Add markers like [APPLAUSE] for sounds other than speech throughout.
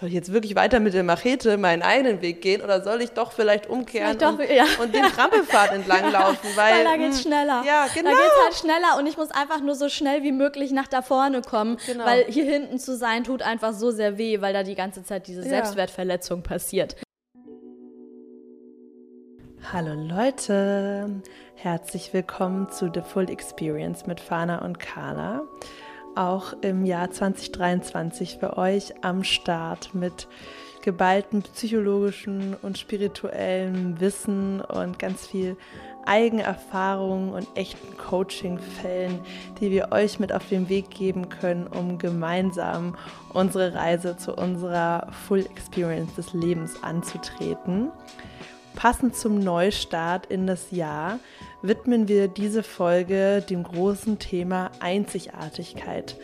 soll ich jetzt wirklich weiter mit der Machete meinen eigenen Weg gehen oder soll ich doch vielleicht umkehren doch, und, ja. und den Trampelpfad [LAUGHS] entlang laufen? Weil, Weil da geht's mh, schneller. Ja, genau. Da geht's halt schneller und ich muss einfach nur so schnell wie möglich nach da vorne kommen. Genau. Weil hier hinten zu sein tut einfach so sehr weh, weil da die ganze Zeit diese Ja. Selbstwertverletzung passiert. Hallo Leute, herzlich willkommen zu The Full Experience mit Fana und Carla. Auch im Jahr 2023 für euch am Start mit geballtem psychologischen und spirituellem Wissen und ganz viel Eigenerfahrung und echten Coaching-Fällen, die wir euch mit auf den Weg geben können, um gemeinsam unsere Reise zu unserer Full Experience des Lebens anzutreten. Passend zum Neustart in das Jahr widmen wir diese Folge dem großen Thema Einzigartigkeit.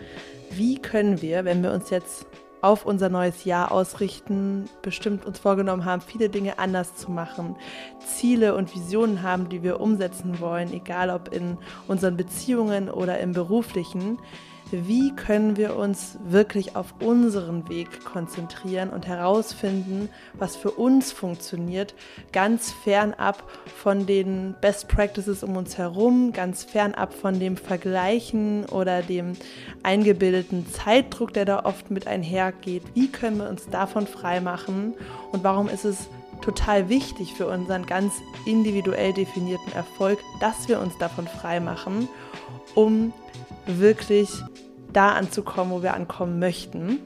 Wie können wir, wenn wir uns jetzt auf unser neues Jahr ausrichten, bestimmt uns vorgenommen haben, viele Dinge anders zu machen, Ziele und Visionen haben, die wir umsetzen wollen, egal ob in unseren Beziehungen oder im beruflichen, wie können wir uns wirklich auf unseren Weg konzentrieren und herausfinden, was für uns funktioniert, ganz fernab von den Best Practices um uns herum, ganz fernab von dem Vergleichen oder dem eingebildeten Zeitdruck, der da oft mit einhergeht. Wie können wir uns davon freimachen und warum ist es total wichtig für unseren ganz individuell definierten Erfolg, dass wir uns davon freimachen, um wirklich da anzukommen, wo wir ankommen möchten.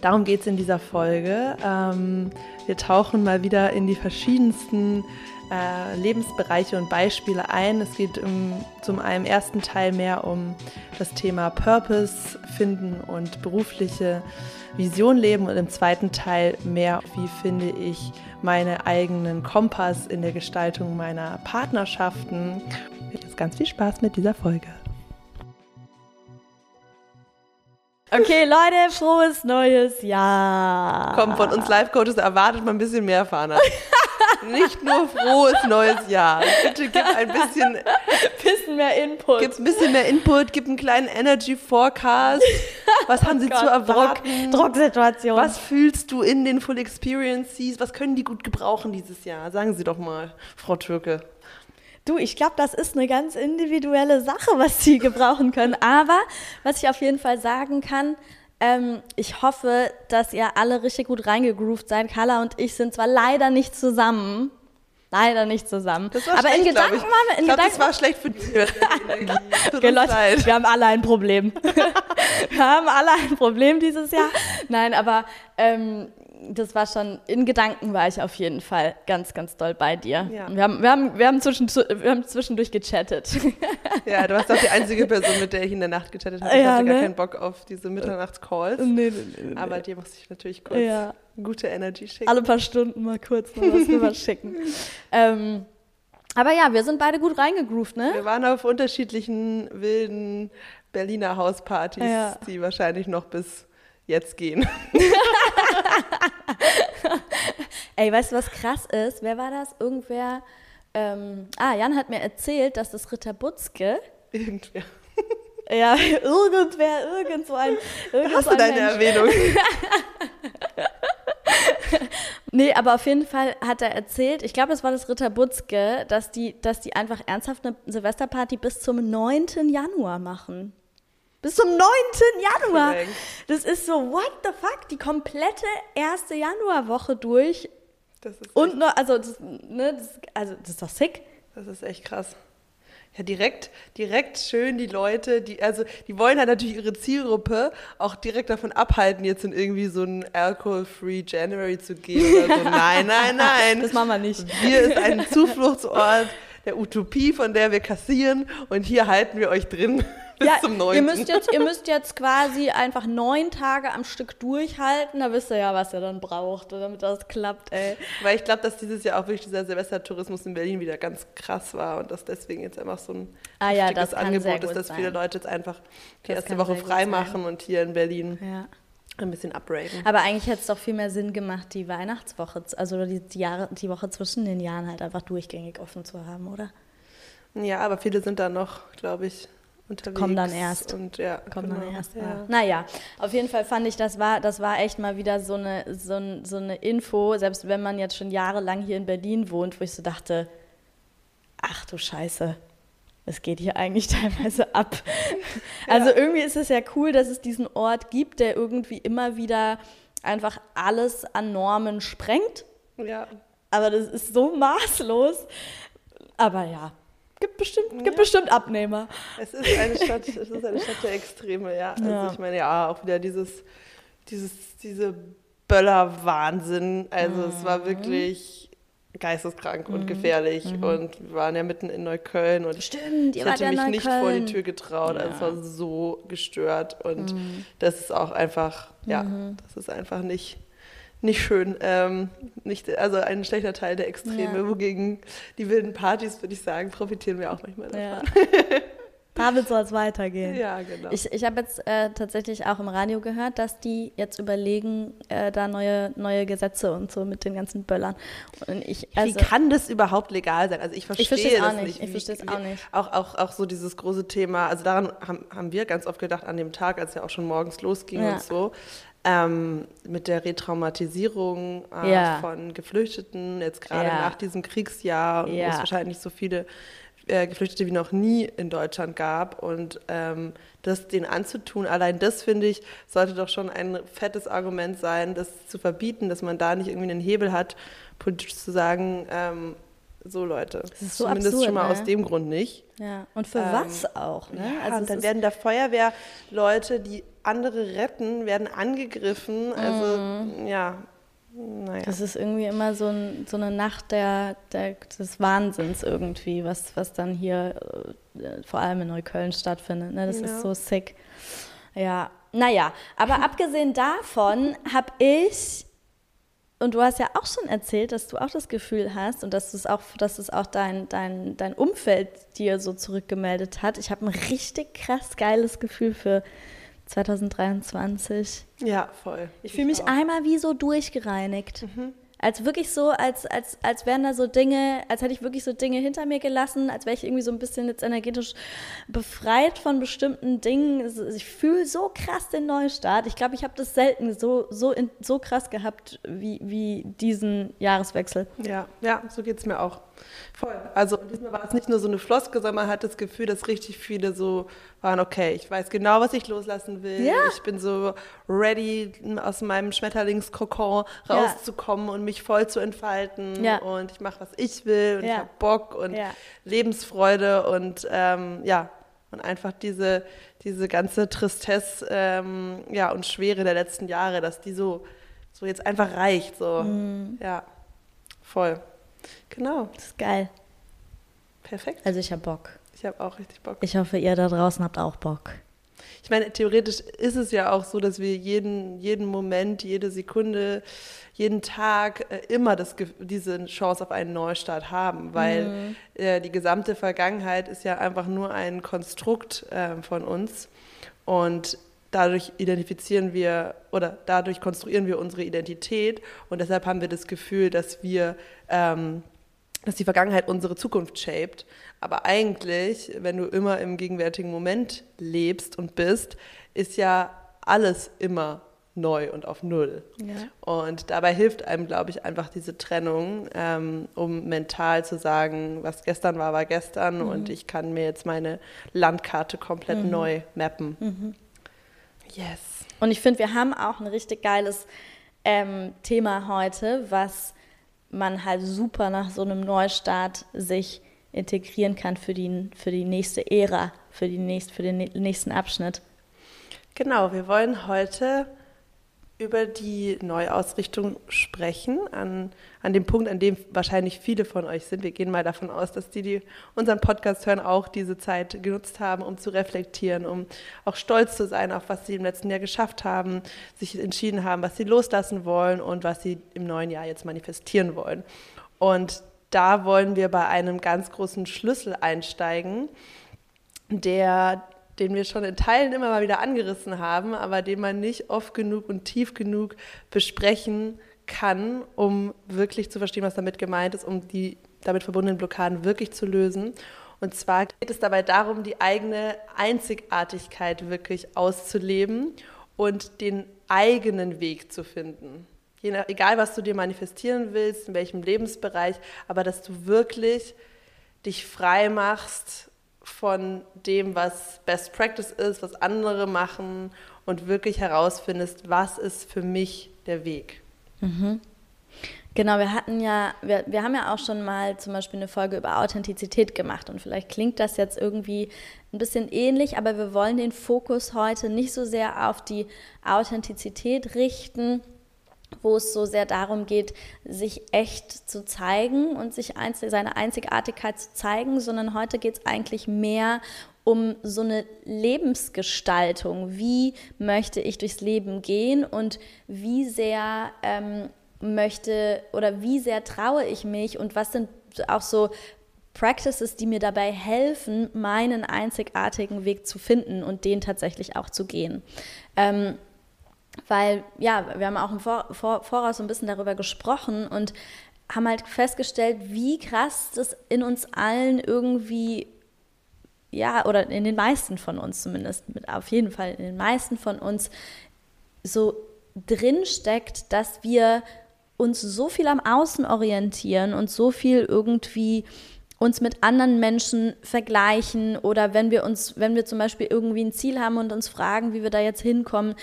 Darum geht es in dieser Folge. Ähm, wir tauchen mal wieder in die verschiedensten äh, Lebensbereiche und Beispiele ein. Es geht im, zum einen im ersten Teil mehr um das Thema Purpose finden und berufliche Vision leben und im zweiten Teil mehr, wie finde ich meine eigenen Kompass in der Gestaltung meiner Partnerschaften. Jetzt ganz viel Spaß mit dieser Folge. Okay, Leute, frohes neues Jahr. Komm, von uns Life-Coaches erwartet man ein bisschen mehr, Fana. [LAUGHS] Nicht nur frohes neues Jahr. Bitte gib ein bisschen, bisschen mehr Input. gib ein bisschen mehr Input, gib einen kleinen Energy Forecast. Was haben [LAUGHS] sie Gott, zu erwarten? Druck, Drucksituation. Was fühlst du in den Full Experiences? Was können die gut gebrauchen dieses Jahr? Sagen Sie doch mal, Frau Türke. Du, ich glaube, das ist eine ganz individuelle Sache, was sie [LAUGHS] gebrauchen können. Aber was ich auf jeden Fall sagen kann, ähm, ich hoffe, dass ihr alle richtig gut reingegroovt seid. Carla und ich sind zwar leider nicht zusammen. Leider nicht zusammen. Das war aber schlecht, in glaub Gedanken waren wir, in ich glaube, das Gedanken war schlecht für dich. Okay, Leute, wir haben alle ein Problem. [LAUGHS] wir haben alle ein Problem dieses Jahr. Nein, aber ähm, das war schon, in Gedanken war ich auf jeden Fall ganz, ganz doll bei dir. Ja. Wir, haben, wir, haben, wir, haben zwischen, wir haben zwischendurch gechattet. Ja, du warst doch die einzige Person, mit der ich in der Nacht gechattet habe. Ich Ja, hatte gar ne? keinen Bock auf diese Mitternachtscalls. nee, nee, nee, Aber dir musste ich natürlich kurz Ja. gute Energy schicken. alle paar Stunden mal kurz noch was rüber schicken. [LAUGHS] ähm, aber ja, wir sind beide gut reingegroovt, ne? Wir waren auf unterschiedlichen wilden Berliner Hauspartys, Ja. die wahrscheinlich noch bis jetzt gehen. [LAUGHS] Ey, weißt du, was krass ist? Wer war das? Irgendwer. Ähm, ah, Jan hat mir erzählt, dass das Ritter Butzke. Irgendwer. Ja, [LAUGHS] irgendwer, irgend so ein. Irgend Hast so du ein deine Mensch. Erwähnung? [LAUGHS] Nee, aber auf jeden Fall hat er erzählt, ich glaube, es war das Ritter Butzke, dass die, dass die einfach ernsthaft eine Silvesterparty bis zum 9. Januar machen. Bis zum 9. Januar. Das ist so, what the fuck? Die komplette erste Januarwoche durch. Das ist, Und nur, also, das, ne, das, also, das ist doch sick. das ist echt krass. Ja, direkt, direkt schön die Leute, die, also die wollen halt natürlich ihre Zielgruppe auch direkt davon abhalten, jetzt in irgendwie so ein Alcohol-Free January zu gehen oder so. [LAUGHS] Nein, nein, nein. Das machen wir nicht. Hier ist ein Zufluchtsort der Utopie, von der wir kassieren und hier halten wir euch drin bis ja, zum 9. Ihr müsst, jetzt, ihr müsst jetzt quasi einfach neun Tage am Stück durchhalten. Da wisst ihr ja, was ihr dann braucht, damit das klappt, ey. Weil ich glaube, dass dieses Jahr auch wirklich dieser Silvestertourismus in Berlin wieder ganz krass war und dass deswegen jetzt einfach so ein Ah ja, Angebot ist, dass viele sein. Leute jetzt einfach die Das erste Woche frei machen und hier in Berlin Ja. ein bisschen upraven. Aber eigentlich hätte es doch viel mehr Sinn gemacht, die Weihnachtswoche, also die, die, Jahre, die Woche zwischen den Jahren halt einfach durchgängig offen zu haben, oder? Ja, aber viele sind da noch, glaube ich, unterwegs. Kommen dann erst. Und, ja, Kommt genau, dann erst. ja. Ja. Naja, auf jeden Fall fand ich, das war, das war echt mal wieder so eine, so, ein, so eine Info, selbst wenn man jetzt schon jahrelang hier in Berlin wohnt, wo ich so dachte, ach du Scheiße, es geht hier eigentlich [LAUGHS] teilweise ab. Also irgendwie ist es ja cool, dass es diesen Ort gibt, der irgendwie immer wieder einfach alles an Normen sprengt. Ja. Aber das ist so maßlos. Aber ja, gibt bestimmt, gibt Ja. bestimmt Abnehmer. Es ist eine Stadt, es ist eine Stadt der Extreme, ja. Also Ja. ich meine, ja, auch wieder dieses, dieses, diese Böller-Wahnsinn. Also es Mhm. war wirklich geisteskrank und gefährlich. Und wir waren ja mitten in Neukölln und Stimmt, ich hätte ja mich in nicht vor die Neukölln. Tür getraut. Also es Ja. Mhm. war so gestört. Und das ist auch einfach, ja, das ist einfach nicht. Nicht schön, ähm, nicht, also ein schlechter Teil der Extreme, Ja. wogegen die wilden Partys, würde ich sagen, profitieren wir auch manchmal davon. [LAUGHS] Ja. Damit soll es weitergehen. Ja, genau. Ich, ich habe jetzt äh, tatsächlich auch im Radio gehört, dass die jetzt überlegen, äh, da neue, neue Gesetze und so mit den ganzen Böllern. Und ich, also, wie kann das überhaupt legal sein? Also ich verstehe, Ich verstehe es auch das nicht. nicht. Ich verstehe es auch nicht. Auch, auch, auch so dieses große Thema, also daran haben, haben wir ganz oft gedacht an dem Tag, als ja auch schon morgens losging Ja. und so, ähm, mit der Retraumatisierung äh, Ja. von Geflüchteten, jetzt gerade Ja. nach diesem Kriegsjahr, wo Ja. es wahrscheinlich so viele äh, Geflüchtete wie noch nie in Deutschland gab und ähm, das denen anzutun, allein das finde ich, sollte doch schon ein fettes Argument sein, das zu verbieten, dass man da nicht irgendwie einen Hebel hat, politisch zu sagen, ähm, so Leute, ist so zumindest absurd, schon mal ne? aus dem Grund nicht. ja. Und für Ähm, was auch? Ne? Ja, und dann werden da Feuerwehrleute, die andere retten, werden angegriffen. Also ja, naja. Das ist irgendwie immer so, ein, so eine Nacht der, der, des Wahnsinns irgendwie, was, was dann hier äh, vor allem in Neukölln stattfindet. Ne? Das Ja. ist so sick. Ja, naja, aber abgesehen davon habe ich, und du hast ja auch schon erzählt, dass du auch das Gefühl hast und dass es auch, dass es auch dein, dein, dein Umfeld dir so zurückgemeldet hat. Ich habe ein richtig krass geiles Gefühl für 2023. ja, voll. Ich fühle mich auch. Mhm. einmal wie so durchgereinigt. Als wirklich so, als, als, als wären da so Dinge, als hätte ich wirklich so Dinge hinter mir gelassen, als wäre ich irgendwie so ein bisschen jetzt energetisch befreit von bestimmten Dingen. Ich fühle so krass den Neustart. Ich glaube, ich habe das selten so, so, in, so krass gehabt wie, wie diesen Jahreswechsel. Ja, ja, so geht es mir auch. Voll. Also diesmal war es nicht nur so eine Floske, sondern man hat das Gefühl, dass richtig viele so waren, okay, ich weiß genau, was ich loslassen will. Ja. Ich bin so ready, aus meinem Schmetterlingskokon Ja. rauszukommen und mich voll zu entfalten. Ja. Und ich mache, was ich will und Ja. ich habe Bock und Ja. Lebensfreude und ähm, ja, und einfach diese, diese ganze Tristesse ähm, ja, und Schwere der letzten Jahre, dass die so, so jetzt einfach reicht. So. Mhm. Ja, voll. Genau, Das ist geil. perfekt. Also ich habe Bock. Ich habe auch richtig Bock. Ich hoffe, ihr da draußen habt auch Bock. Ich meine, theoretisch ist es ja auch so, dass wir jeden, jeden Moment, jede Sekunde, jeden Tag äh, immer das, diese Chance auf einen Neustart haben, weil äh, die gesamte Vergangenheit ist ja einfach nur ein Konstrukt äh, von uns und dadurch identifizieren wir oder dadurch konstruieren wir unsere Identität und deshalb haben wir das Gefühl, dass wir ähm, dass die Vergangenheit unsere Zukunft shaped. Aber eigentlich, wenn du immer im gegenwärtigen Moment lebst und bist, ist ja alles immer neu und auf Null. Ja. Und dabei hilft einem, glaube ich, einfach diese Trennung, ähm, um mental zu sagen, was gestern war, war gestern und ich kann mir jetzt meine Landkarte komplett neu mappen. Yes. Und ich finde, wir haben auch ein richtig geiles ähm, Thema heute, was man halt super nach so einem Neustart sich integrieren kann für die, für die nächste Ära, für, die nächst, für den nä- nächsten Abschnitt. Genau, wir wollen heute über die Neuausrichtung sprechen, an, an dem Punkt, an dem wahrscheinlich viele von euch sind. Wir gehen mal davon aus, dass die, die unseren Podcast hören, auch diese Zeit genutzt haben, um zu reflektieren, um auch stolz zu sein auf was sie im letzten Jahr geschafft haben, sich entschieden haben, was sie loslassen wollen und was sie im neuen Jahr jetzt manifestieren wollen. Und da wollen wir bei einem ganz großen Schlüssel einsteigen, der, den wir schon in Teilen immer mal wieder angerissen haben, aber den man nicht oft genug und tief genug besprechen kann, um wirklich zu verstehen, was damit gemeint ist, um die damit verbundenen Blockaden wirklich zu lösen. Und zwar geht es dabei darum, die eigene Einzigartigkeit wirklich auszuleben und den eigenen Weg zu finden. Nach, egal, was du dir manifestieren willst, in welchem Lebensbereich, aber dass du wirklich dich frei machst von dem, was Best Practice ist, was andere machen und wirklich herausfindest, was ist für mich der Weg. Mhm. Genau, wir hatten ja, wir, wir haben ja auch schon mal zum Beispiel eine Folge über Authentizität gemacht und vielleicht klingt das jetzt irgendwie ein bisschen ähnlich, aber wir wollen den Fokus heute nicht so sehr auf die Authentizität richten, wo es so sehr darum geht, sich echt zu zeigen und sich einzel seine Einzigartigkeit zu zeigen, sondern heute geht es eigentlich mehr um so eine Lebensgestaltung. Wie möchte ich durchs Leben gehen und wie sehr ähm, möchte oder wie sehr traue ich mich und was sind auch so Practices, die mir dabei helfen, meinen einzigartigen Weg zu finden und den tatsächlich auch zu gehen. Ähm, weil, ja, wir haben auch im Vor Vor Voraus so ein bisschen darüber gesprochen und haben halt festgestellt, wie krass das in uns allen irgendwie, ja, oder in den meisten von uns zumindest, mit auf jeden Fall in den meisten von uns so drinsteckt, dass wir uns so viel am Außen orientieren und so viel irgendwie uns mit anderen Menschen vergleichen oder wenn wir uns, wenn wir zum Beispiel irgendwie ein Ziel haben und uns fragen, wie wir da jetzt hinkommen,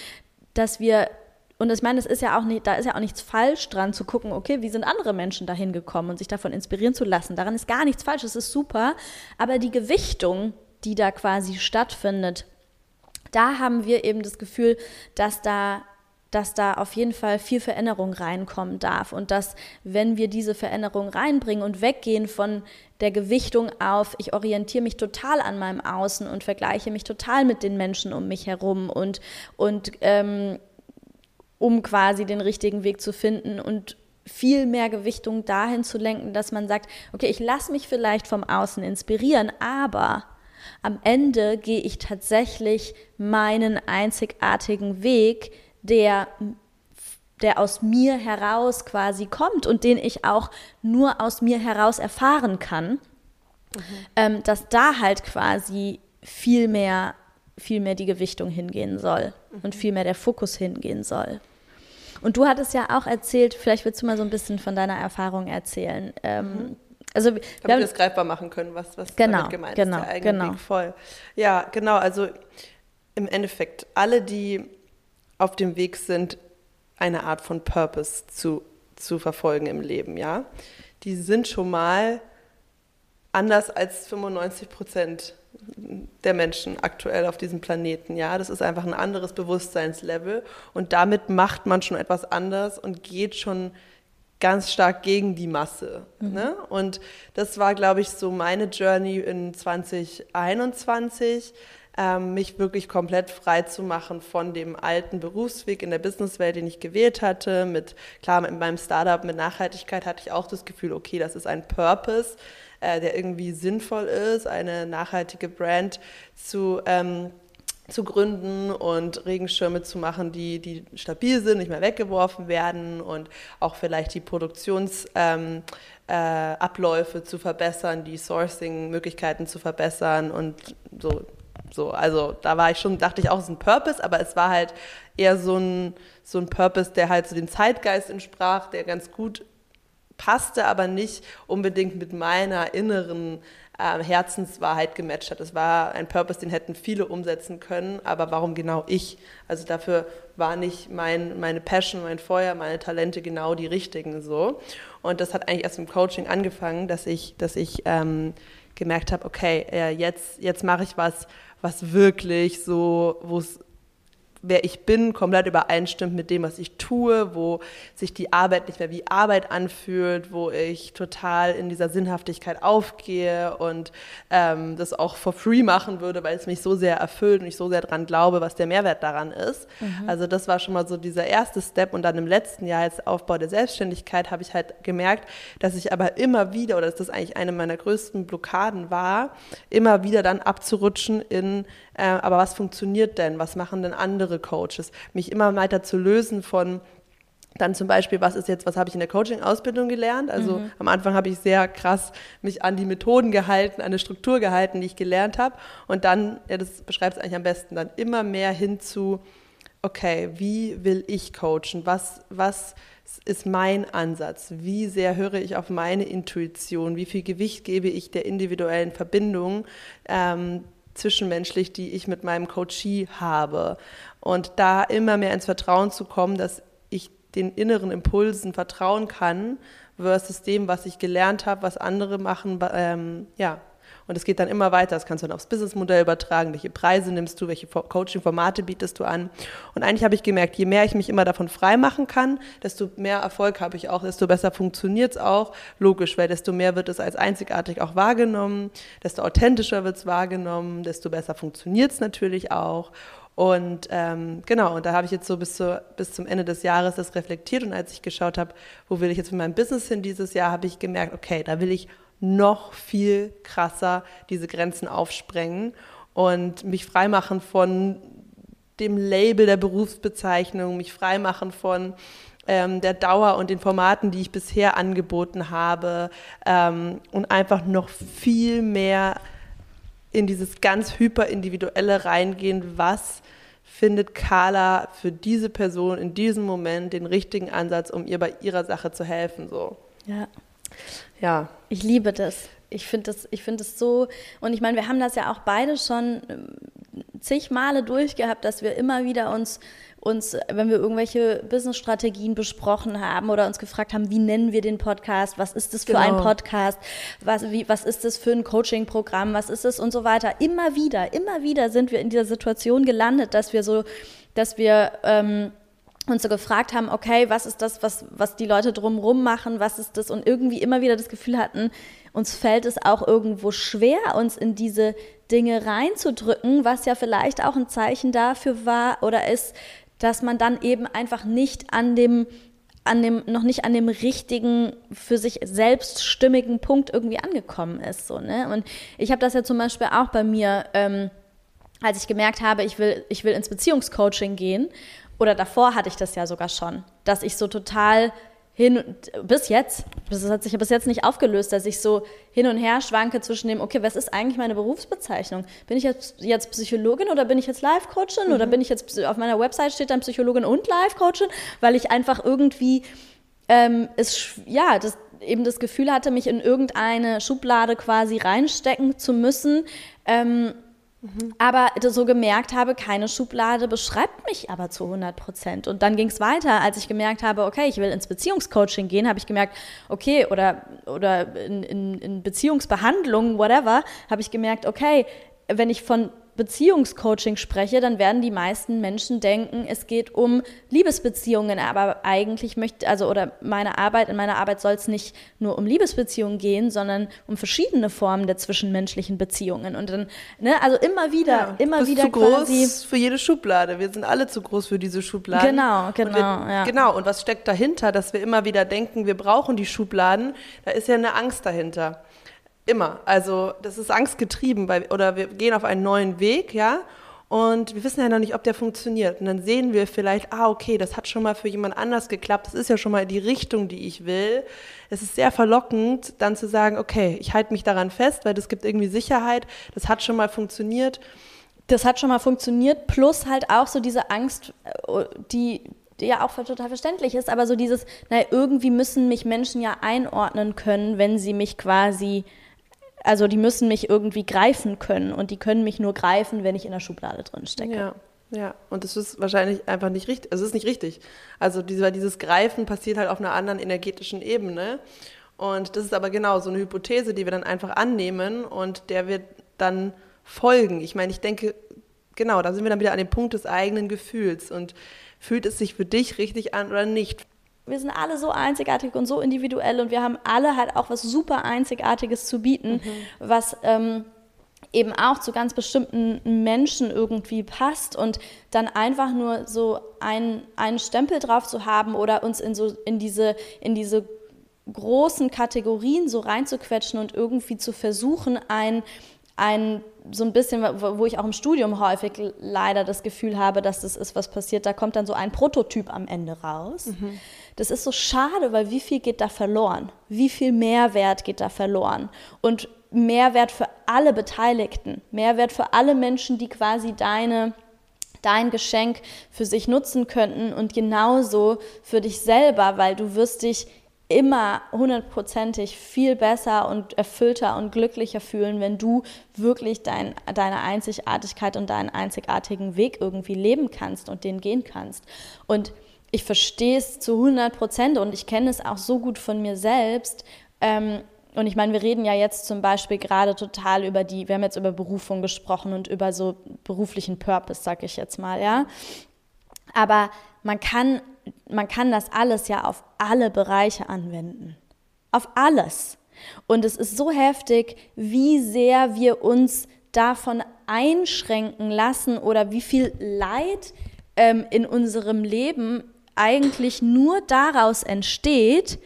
dass wir und ich meine, es ist ja auch nicht, da ist ja auch nichts falsch dran zu gucken, okay, wie sind andere Menschen da hingekommen und sich davon inspirieren zu lassen. Daran ist gar nichts falsch, es ist super. Aber die Gewichtung, die da quasi stattfindet, da haben wir eben das Gefühl, dass da dass da auf jeden Fall viel Veränderung reinkommen darf und dass, wenn wir diese Veränderung reinbringen und weggehen von der Gewichtung auf, ich orientiere mich total an meinem Außen und vergleiche mich total mit den Menschen um mich herum und, und ähm, um quasi den richtigen Weg zu finden und viel mehr Gewichtung dahin zu lenken, dass man sagt, okay, ich lasse mich vielleicht vom Außen inspirieren, aber am Ende gehe ich tatsächlich meinen einzigartigen Weg, der, der aus mir heraus quasi kommt und den ich auch nur aus mir heraus erfahren kann, mhm. ähm, dass da halt quasi viel mehr, viel mehr die Gewichtung hingehen soll mhm. und viel mehr der Fokus hingehen soll. Und du hattest ja auch erzählt, vielleicht willst du mal so ein bisschen von deiner Erfahrung erzählen. Ähm, mhm. Also, Damit wir, wir das greifbar machen können, was, was genau, damit gemeint genau, ist, der eigene genau. Weg voll. Ja, genau, also im Endeffekt, alle, die auf dem Weg sind, eine Art von Purpose zu, zu verfolgen im Leben, ja. Die sind schon mal anders als 95 Prozent der Menschen aktuell auf diesem Planeten. Ja, das ist einfach ein anderes Bewusstseinslevel und damit macht man schon etwas anders und geht schon ganz stark gegen die Masse. Mhm. Ne? Und das war, glaube ich, so meine Journey in 2021 ähm, mich wirklich komplett frei zu machen von dem alten Berufsweg in der Businesswelt, den ich gewählt hatte. Mit, klar, mit meinem Startup, mit Nachhaltigkeit hatte ich auch das Gefühl, okay, das ist ein Purpose, äh, der irgendwie sinnvoll ist, eine nachhaltige Brand zu ähm, zu gründen und Regenschirme zu machen, die, die stabil sind, nicht mehr weggeworfen werden und auch vielleicht die Produktionsabläufe ähm, äh, zu verbessern, die Sourcing-Möglichkeiten zu verbessern und so so, also da war ich schon, dachte ich auch, es ist ein Purpose, aber es war halt eher so ein, so ein Purpose, der halt so dem Zeitgeist entsprach, der ganz gut passte, aber nicht unbedingt mit meiner inneren äh, Herzenswahrheit gematcht hat. Es war ein Purpose, den hätten viele umsetzen können, aber warum genau ich? Also dafür war nicht mein, meine Passion, mein Feuer, meine Talente genau die richtigen so. Und das hat eigentlich erst im Coaching angefangen, dass ich, dass ich ähm, gemerkt habe, okay, äh, jetzt, jetzt mache ich was, was wirklich so, wo es wer ich bin, komplett übereinstimmt mit dem, was ich tue, wo sich die Arbeit nicht mehr wie Arbeit anfühlt, wo ich total in dieser Sinnhaftigkeit aufgehe und ähm, das auch for free machen würde, weil es mich so sehr erfüllt und ich so sehr daran glaube, was der Mehrwert daran ist. Mhm. Also das war schon mal so dieser erste Step und dann im letzten Jahr als Aufbau der Selbstständigkeit habe ich halt gemerkt, dass ich aber immer wieder, oder dass das eigentlich eine meiner größten Blockaden war, immer wieder dann abzurutschen in äh, aber was funktioniert denn? Was machen denn andere Coaches? Mich immer weiter zu lösen von Dann zum Beispiel, was ist jetzt, was habe ich in der Coaching-Ausbildung gelernt? Also mhm. am Anfang habe ich sehr krass mich an die Methoden gehalten, an eine Struktur gehalten, die ich gelernt habe. Und dann, ja, das beschreibt es eigentlich am besten, dann immer mehr hin zu, okay, wie will ich coachen? Was, was ist mein Ansatz? Wie sehr höre ich auf meine Intuition? Wie viel Gewicht gebe ich der individuellen Verbindung ähm, zwischenmenschlich, die ich mit meinem Coachee habe? Und da immer mehr ins Vertrauen zu kommen, dass ich den inneren Impulsen vertrauen kann versus dem, was ich gelernt habe, was andere machen, ähm, ja, und es geht dann immer weiter. Das kannst du dann aufs Businessmodell übertragen. Welche Preise nimmst du? Welche Coaching-Formate bietest du an? Und eigentlich habe ich gemerkt, je mehr ich mich immer davon frei machen kann, desto mehr Erfolg habe ich auch, desto besser funktioniert es auch. Logisch, weil desto mehr wird es als einzigartig auch wahrgenommen, desto authentischer wird es wahrgenommen, desto besser funktioniert es natürlich auch. Und ähm, genau, und da habe ich jetzt so bis, zu, bis zum Ende des Jahres das reflektiert. Und als ich geschaut habe, wo will ich jetzt mit meinem Business hin dieses Jahr, habe ich gemerkt, okay, da will ich noch viel krasser diese Grenzen aufsprengen und mich freimachen von dem Label der Berufsbezeichnung, mich freimachen von ähm, der Dauer und den Formaten, die ich bisher angeboten habe ähm, und einfach noch viel mehr in dieses ganz hyperindividuelle reingehen, was findet Carla für diese Person in diesem Moment den richtigen Ansatz, um ihr bei ihrer Sache zu helfen. So. Ja. Ja. Ich liebe das. Ich finde das, ich finde das so, und ich meine, wir haben das ja auch beide schon ähm, zig Male durchgehabt, dass wir immer wieder uns, uns, wenn wir irgendwelche Business-Strategien besprochen haben oder uns gefragt haben, wie nennen wir den Podcast, was ist das für genau. ein Podcast, was, wie, was ist das für ein Coaching-Programm, was ist das und so weiter. Immer wieder, immer wieder sind wir in dieser Situation gelandet, dass wir so, dass wir ähm, uns so gefragt haben, okay, was ist das, was, was die Leute drumherum machen, was ist das und irgendwie immer wieder das Gefühl hatten, uns fällt es auch irgendwo schwer, uns in diese Dinge reinzudrücken, was ja vielleicht auch ein Zeichen dafür war oder ist, dass man dann eben einfach nicht an dem an dem, noch nicht an dem richtigen, für sich selbst stimmigen Punkt irgendwie angekommen ist. So, ne? Und ich habe das ja zum Beispiel auch bei mir, ähm, als ich gemerkt habe, ich will, ich will ins Beziehungscoaching gehen oder davor hatte ich das ja sogar schon, dass ich so total hin, bis jetzt, das hat sich ja bis jetzt nicht aufgelöst, dass ich so hin und her schwanke zwischen dem, okay, was ist eigentlich meine Berufsbezeichnung? Bin ich jetzt, jetzt Psychologin oder bin ich jetzt Life-Coachin mhm. oder bin ich jetzt, auf meiner Website steht dann Psychologin und Life-Coachin, weil ich einfach irgendwie, ähm, es, ja, das, eben das Gefühl hatte, mich in irgendeine Schublade quasi reinstecken zu müssen, ähm, Aber so gemerkt habe, keine Schublade beschreibt mich aber zu 100 Prozent. Und dann ging es weiter, als ich gemerkt habe, okay, ich will ins Beziehungscoaching gehen, habe ich gemerkt, okay, oder, oder in, in, in Beziehungsbehandlung, whatever, habe ich gemerkt, okay, wenn ich von Beziehungscoaching spreche, dann werden die meisten Menschen denken, es geht um Liebesbeziehungen, aber eigentlich möchte, also oder meine Arbeit, in meiner Arbeit soll es nicht nur um Liebesbeziehungen gehen, sondern um verschiedene Formen der zwischenmenschlichen Beziehungen. Und dann, ne, also immer wieder, ja, immer wieder zu quasi. groß für jede Schublade. Wir sind alle zu groß für diese Schublade. Genau, genau. Und wir, ja. Genau. Und was steckt dahinter, dass wir immer wieder denken, wir brauchen die Schubladen? Da ist ja eine Angst dahinter. Immer. Also das ist angstgetrieben, weil, oder wir gehen auf einen neuen Weg, ja, und wir wissen ja noch nicht, ob der funktioniert. Und dann sehen wir vielleicht, ah, okay, das hat schon mal für jemand anders geklappt, das ist ja schon mal die Richtung, die ich will. Es ist sehr verlockend, dann zu sagen, okay, ich halte mich daran fest, weil das gibt irgendwie Sicherheit, das hat schon mal funktioniert. Das hat schon mal funktioniert, plus halt auch so diese Angst, äh, die, die ja auch total verständlich ist, aber so dieses, naja, irgendwie müssen mich Menschen ja einordnen können, wenn sie mich quasi also die müssen mich irgendwie greifen können und die können mich nur greifen, wenn ich in der Schublade drin stecke. Ja. Ja, und das ist wahrscheinlich einfach nicht richtig. Also es ist nicht richtig. Also dieser, dieses Greifen passiert halt auf einer anderen energetischen Ebene. Und das ist aber genau so eine Hypothese, die wir dann einfach annehmen und der wir dann folgen. Ich meine, ich denke, genau, da sind wir dann wieder an dem Punkt des eigenen Gefühls. Und fühlt es sich für dich richtig an oder nicht? Wir sind alle so einzigartig und so individuell und wir haben alle halt auch was super Einzigartiges zu bieten, mhm. was ähm, eben auch zu ganz bestimmten Menschen irgendwie passt und dann einfach nur so einen, einen Stempel drauf zu haben oder uns in so in diese, in diese großen Kategorien so reinzuquetschen und irgendwie zu versuchen, ein ein so ein bisschen, wo ich auch im Studium häufig leider das Gefühl habe, dass das ist, was passiert. Da kommt dann so ein Prototyp am Ende raus. Mhm das ist so schade, weil wie viel geht da verloren? Wie viel Mehrwert geht da verloren? Und Mehrwert für alle Beteiligten, Mehrwert für alle Menschen, die quasi deine dein Geschenk für sich nutzen könnten und genauso für dich selber, weil du wirst dich immer hundertprozentig viel besser und erfüllter und glücklicher fühlen, wenn du wirklich dein, deine Einzigartigkeit und deinen einzigartigen Weg irgendwie leben kannst und den gehen kannst. Und ich verstehe es zu 100 Prozent und ich kenne es auch so gut von mir selbst. Ähm, und ich meine, wir reden ja jetzt zum Beispiel gerade total über die, wir haben jetzt über Berufung gesprochen und über so beruflichen Purpose, sag ich jetzt mal, ja. Aber man kann man kann das alles ja auf alle Bereiche anwenden. Auf alles. Und es ist so heftig, wie sehr wir uns davon einschränken lassen oder wie viel Leid ähm, in unserem Leben eigentlich nur daraus entsteht,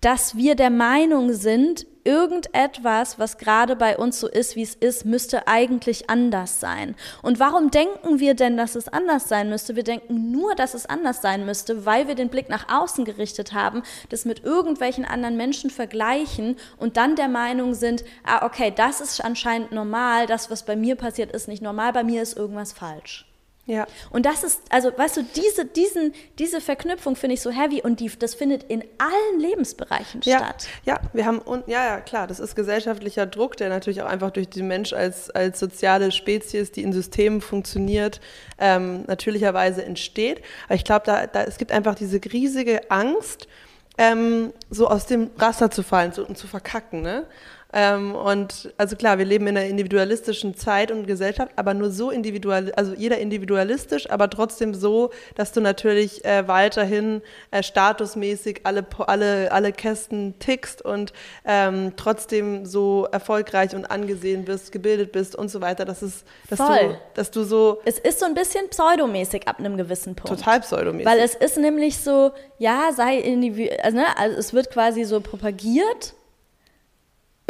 dass wir der Meinung sind, irgendetwas, was gerade bei uns so ist, wie es ist, müsste eigentlich anders sein. Und warum denken wir denn, dass es anders sein müsste? Wir denken nur, dass es anders sein müsste, weil wir den Blick nach außen gerichtet haben, das mit irgendwelchen anderen Menschen vergleichen und dann der Meinung sind, ah, okay, das ist anscheinend normal, das, was bei mir passiert, ist nicht normal, bei mir ist irgendwas falsch. Ja. Und das ist, also weißt du, diese, diesen, diese Verknüpfung finde ich so heavy und die, das findet in allen Lebensbereichen ja, statt. Ja, wir haben, und, ja, ja, klar, das ist gesellschaftlicher Druck, der natürlich auch einfach durch den Mensch als, als soziale Spezies, die in Systemen funktioniert, ähm, natürlicherweise entsteht. Aber ich glaube, da, da, es gibt einfach diese riesige Angst, ähm, so aus dem Raster zu fallen so, und zu verkacken. Ne? Ähm, und also klar, wir leben in einer individualistischen Zeit und Gesellschaft, aber nur so individual, also jeder individualistisch, aber trotzdem so, dass du natürlich äh, weiterhin äh, statusmäßig alle, alle, alle Kästen tickst und ähm, trotzdem so erfolgreich und angesehen bist, gebildet bist und so weiter. Das ist, dass Voll. du, dass du so. Es ist so ein bisschen pseudomäßig ab einem gewissen Punkt. Total pseudomäßig. Weil es ist nämlich so, ja, sei individuell, also, ne, also es wird quasi so propagiert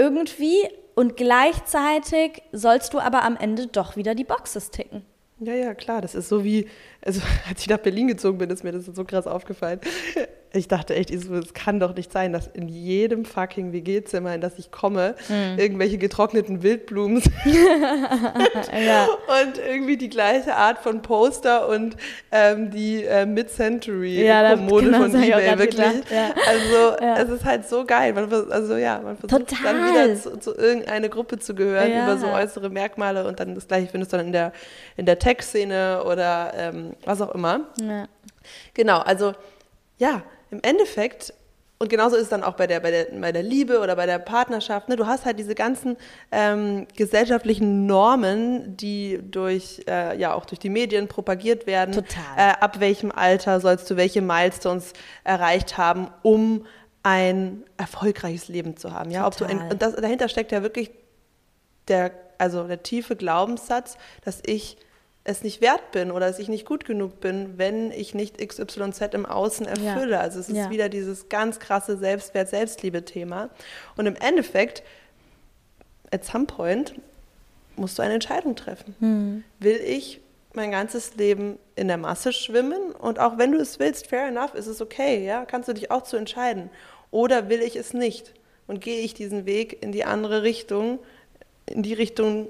irgendwie und gleichzeitig sollst du aber am Ende doch wieder die Boxes ticken. Ja, ja, klar. Das ist so wie, also [LAUGHS] als ich nach Berlin gezogen bin, ist mir das so krass aufgefallen [LAUGHS] ich dachte echt, es kann doch nicht sein, dass in jedem fucking WG-Zimmer, in das ich komme, mhm. irgendwelche getrockneten Wildblumen sind. [LAUGHS] ja. Und irgendwie die gleiche Art von Poster und ähm, die äh, Mid-Century-Kommode ja, von eBay, wirklich. Ja. Also ja. es ist halt so geil. Man, also ja, man versucht Total. dann wieder zu, zu irgendeiner Gruppe zu gehören über so äußere Merkmale und dann das gleiche findest du dann in der, in der Tech-Szene oder ähm, was auch immer. Genau, also ja, im Endeffekt, und genauso ist es dann auch bei der, bei der, bei der Liebe oder bei der Partnerschaft, ne? du hast halt diese ganzen ähm, gesellschaftlichen Normen, die durch, äh, ja auch durch die Medien propagiert werden. Total. Äh, ab welchem Alter sollst du welche Milestones erreicht haben, um ein erfolgreiches Leben zu haben. Ja, Total. ob du ein, und das, dahinter steckt ja wirklich der, also der tiefe Glaubenssatz, dass ich es nicht wert bin oder dass ich nicht gut genug bin, wenn ich nicht XYZ im Außen erfülle. Ja. Also es ist ja. wieder dieses ganz krasse Selbstwert-Selbstliebe-Thema. Und im Endeffekt, at some point, musst du eine Entscheidung treffen. Mhm. Will ich mein ganzes Leben in der Masse schwimmen? Und auch wenn du es willst, fair enough, ist es okay, ja, kannst du dich auch zu entscheiden. Oder will ich es nicht? Und gehe ich diesen Weg in die andere Richtung, in die Richtung,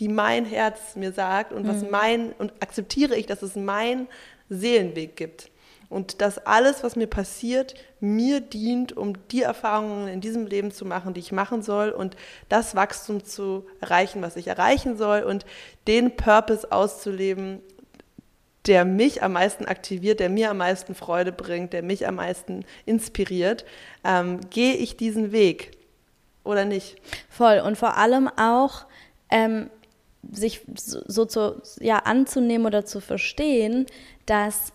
die mein Herz mir sagt und was mhm. mein und akzeptiere ich, dass es mein Seelenweg gibt. Und dass alles, was mir passiert, mir dient, um die Erfahrungen in diesem Leben zu machen, die ich machen soll und das Wachstum zu erreichen, was ich erreichen soll und den Purpose auszuleben, der mich am meisten aktiviert, der mir am meisten Freude bringt, der mich am meisten inspiriert, ähm, gehe ich diesen Weg oder nicht? Voll. Und vor allem auch, ähm, sich so, zu, ja, anzunehmen oder zu verstehen, dass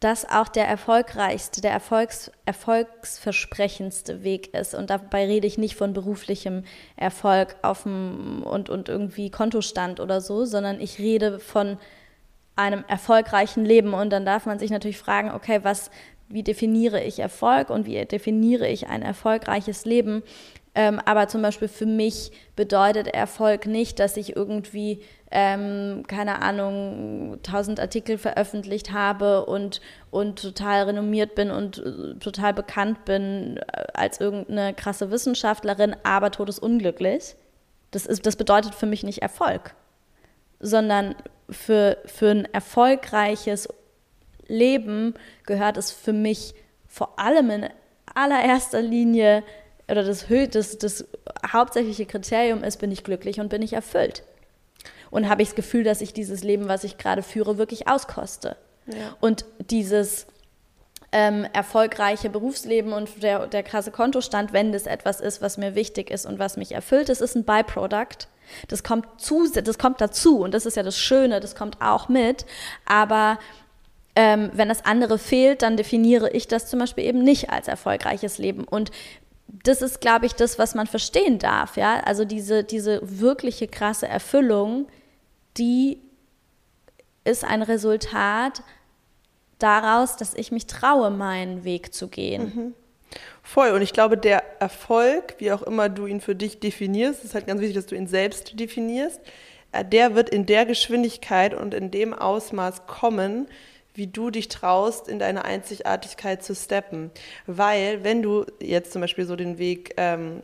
das auch der erfolgreichste, der Erfolgs, erfolgsversprechendste Weg ist. Und dabei rede ich nicht von beruflichem Erfolg auf dem, und, und irgendwie Kontostand oder so, sondern ich rede von einem erfolgreichen Leben. Und dann darf man sich natürlich fragen, okay, was, wie definiere ich Erfolg und wie definiere ich ein erfolgreiches Leben. Ähm, aber zum Beispiel für mich bedeutet Erfolg nicht, dass ich irgendwie, ähm, keine Ahnung, tausend Artikel veröffentlicht habe und, und total renommiert bin und äh, total bekannt bin äh, als irgendeine krasse Wissenschaftlerin, aber todesunglücklich. Das, ist, das bedeutet für mich nicht Erfolg, sondern für, für ein erfolgreiches Leben gehört es für mich vor allem in allererster Linie oder das, das, das hauptsächliche Kriterium ist, bin ich glücklich und bin ich erfüllt. Und habe ich das Gefühl, dass ich dieses Leben, was ich gerade führe, wirklich auskoste. Ja. Und dieses ähm, erfolgreiche Berufsleben und der, der krasse Kontostand, wenn das etwas ist, was mir wichtig ist und was mich erfüllt, das ist ein Byproduct. Das kommt, zu, das kommt dazu und das ist ja das Schöne, das kommt auch mit. Aber ähm, wenn das andere fehlt, dann definiere ich das zum Beispiel eben nicht als erfolgreiches Leben. Und das ist, glaube ich, das, was man verstehen darf. Ja? Also diese, diese wirkliche krasse Erfüllung, die ist ein Resultat daraus, dass ich mich traue, meinen Weg zu gehen. Mhm. Voll. Und ich glaube, der Erfolg, wie auch immer du ihn für dich definierst, ist halt ganz wichtig, dass du ihn selbst definierst, äh, der wird in der Geschwindigkeit und in dem Ausmaß kommen, wie du dich traust, in deine Einzigartigkeit zu steppen. Weil, wenn du jetzt zum Beispiel so den Weg, ähm,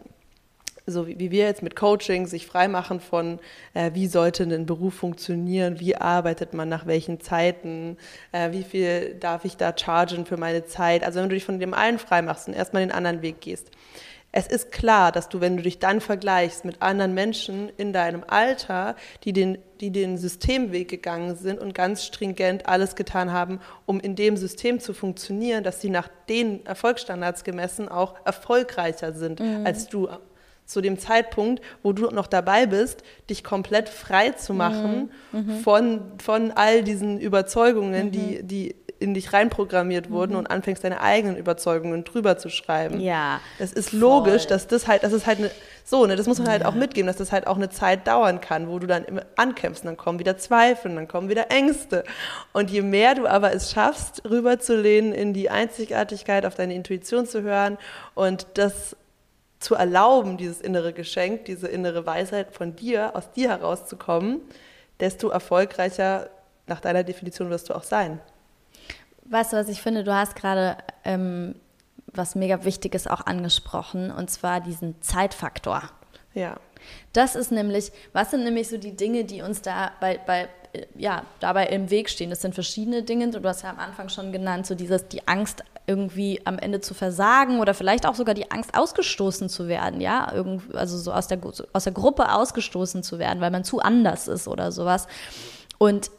so wie, wir jetzt mit Coaching, sich freimachen von, äh, wie sollte ein Beruf funktionieren, wie arbeitet man nach welchen Zeiten, äh, wie viel darf ich da chargen für meine Zeit. Also wenn du dich von dem allen freimachst und erstmal den anderen Weg gehst, es ist klar, dass du, wenn du dich dann vergleichst mit anderen Menschen in deinem Alter, die den, die den Systemweg gegangen sind und ganz stringent alles getan haben, um in dem System zu funktionieren, dass sie nach den Erfolgsstandards gemessen auch erfolgreicher sind mhm. als du zu dem Zeitpunkt, wo du noch dabei bist, dich komplett frei zu machen mhm. mhm. von, von all diesen Überzeugungen, mhm. die, die in dich reinprogrammiert wurden mhm. und anfängst, deine eigenen Überzeugungen drüber zu schreiben. Ja. Das ist voll. logisch, dass das halt, das ist halt eine, so, ne, das muss man halt ja. auch mitgeben, dass das halt auch eine Zeit dauern kann, wo du dann immer ankämpfst, und dann kommen wieder Zweifel, dann kommen wieder Ängste. Und je mehr du aber es schaffst, rüberzulehnen in die Einzigartigkeit, auf deine Intuition zu hören und das zu erlauben, dieses innere Geschenk, diese innere Weisheit von dir, aus dir herauszukommen, desto erfolgreicher nach deiner Definition wirst du auch sein. Weißt du, was ich finde? Du hast gerade ähm, was mega Wichtiges auch angesprochen, und zwar diesen Zeitfaktor. Ja. Das ist nämlich, was sind nämlich so die Dinge, die uns da bei, bei ja, dabei im Weg stehen? Das sind verschiedene Dinge. Du hast ja am Anfang schon genannt, so dieses, die Angst irgendwie am Ende zu versagen oder vielleicht auch sogar die Angst ausgestoßen zu werden, ja, Irgend, also so aus der, aus der Gruppe ausgestoßen zu werden, weil man zu anders ist oder sowas. Und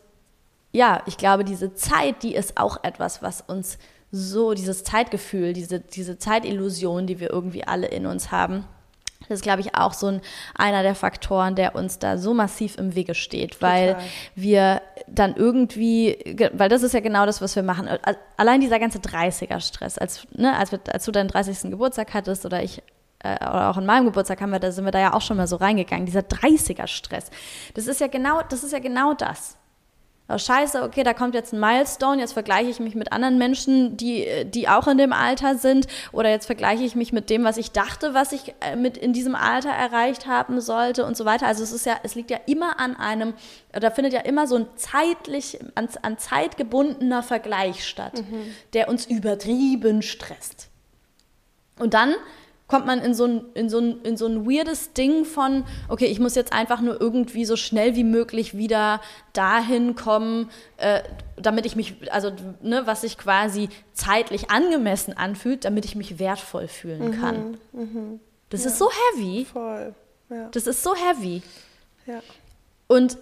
ja, ich glaube, diese Zeit, die ist auch etwas, was uns so, dieses Zeitgefühl, diese, diese Zeitillusion, die wir irgendwie alle in uns haben, das ist, glaube ich, auch so ein, einer der Faktoren, der uns da so massiv im Wege steht, weil Total. wir dann irgendwie, weil das ist ja genau das, was wir machen. Allein dieser ganze 30er-Stress, als, ne, als, als du deinen 30. Geburtstag hattest oder ich äh, oder auch in meinem Geburtstag haben wir, da sind wir da ja auch schon mal so reingegangen, dieser 30er-Stress. Das ist ja genau, das ist ja genau das oh, scheiße, okay, da kommt jetzt ein Milestone, jetzt vergleiche ich mich mit anderen Menschen, die, die auch in dem Alter sind, oder jetzt vergleiche ich mich mit dem, was ich dachte, was ich äh, mit in diesem Alter erreicht haben sollte und so weiter. Also es ist ja, es liegt ja immer an einem, da findet ja immer so ein zeitlich, an, an Zeit gebundener Vergleich statt, mhm. der uns übertrieben stresst. Und dann kommt man in so ein, in so ein, in so ein weirdes Ding von, okay, ich muss jetzt einfach nur irgendwie so schnell wie möglich wieder dahin kommen, äh, damit ich mich, also ne, was sich quasi zeitlich angemessen anfühlt, damit ich mich wertvoll fühlen mhm, kann. Mhm, das ja. ist so heavy. Voll. Ja. Das ist so heavy. Ja. Und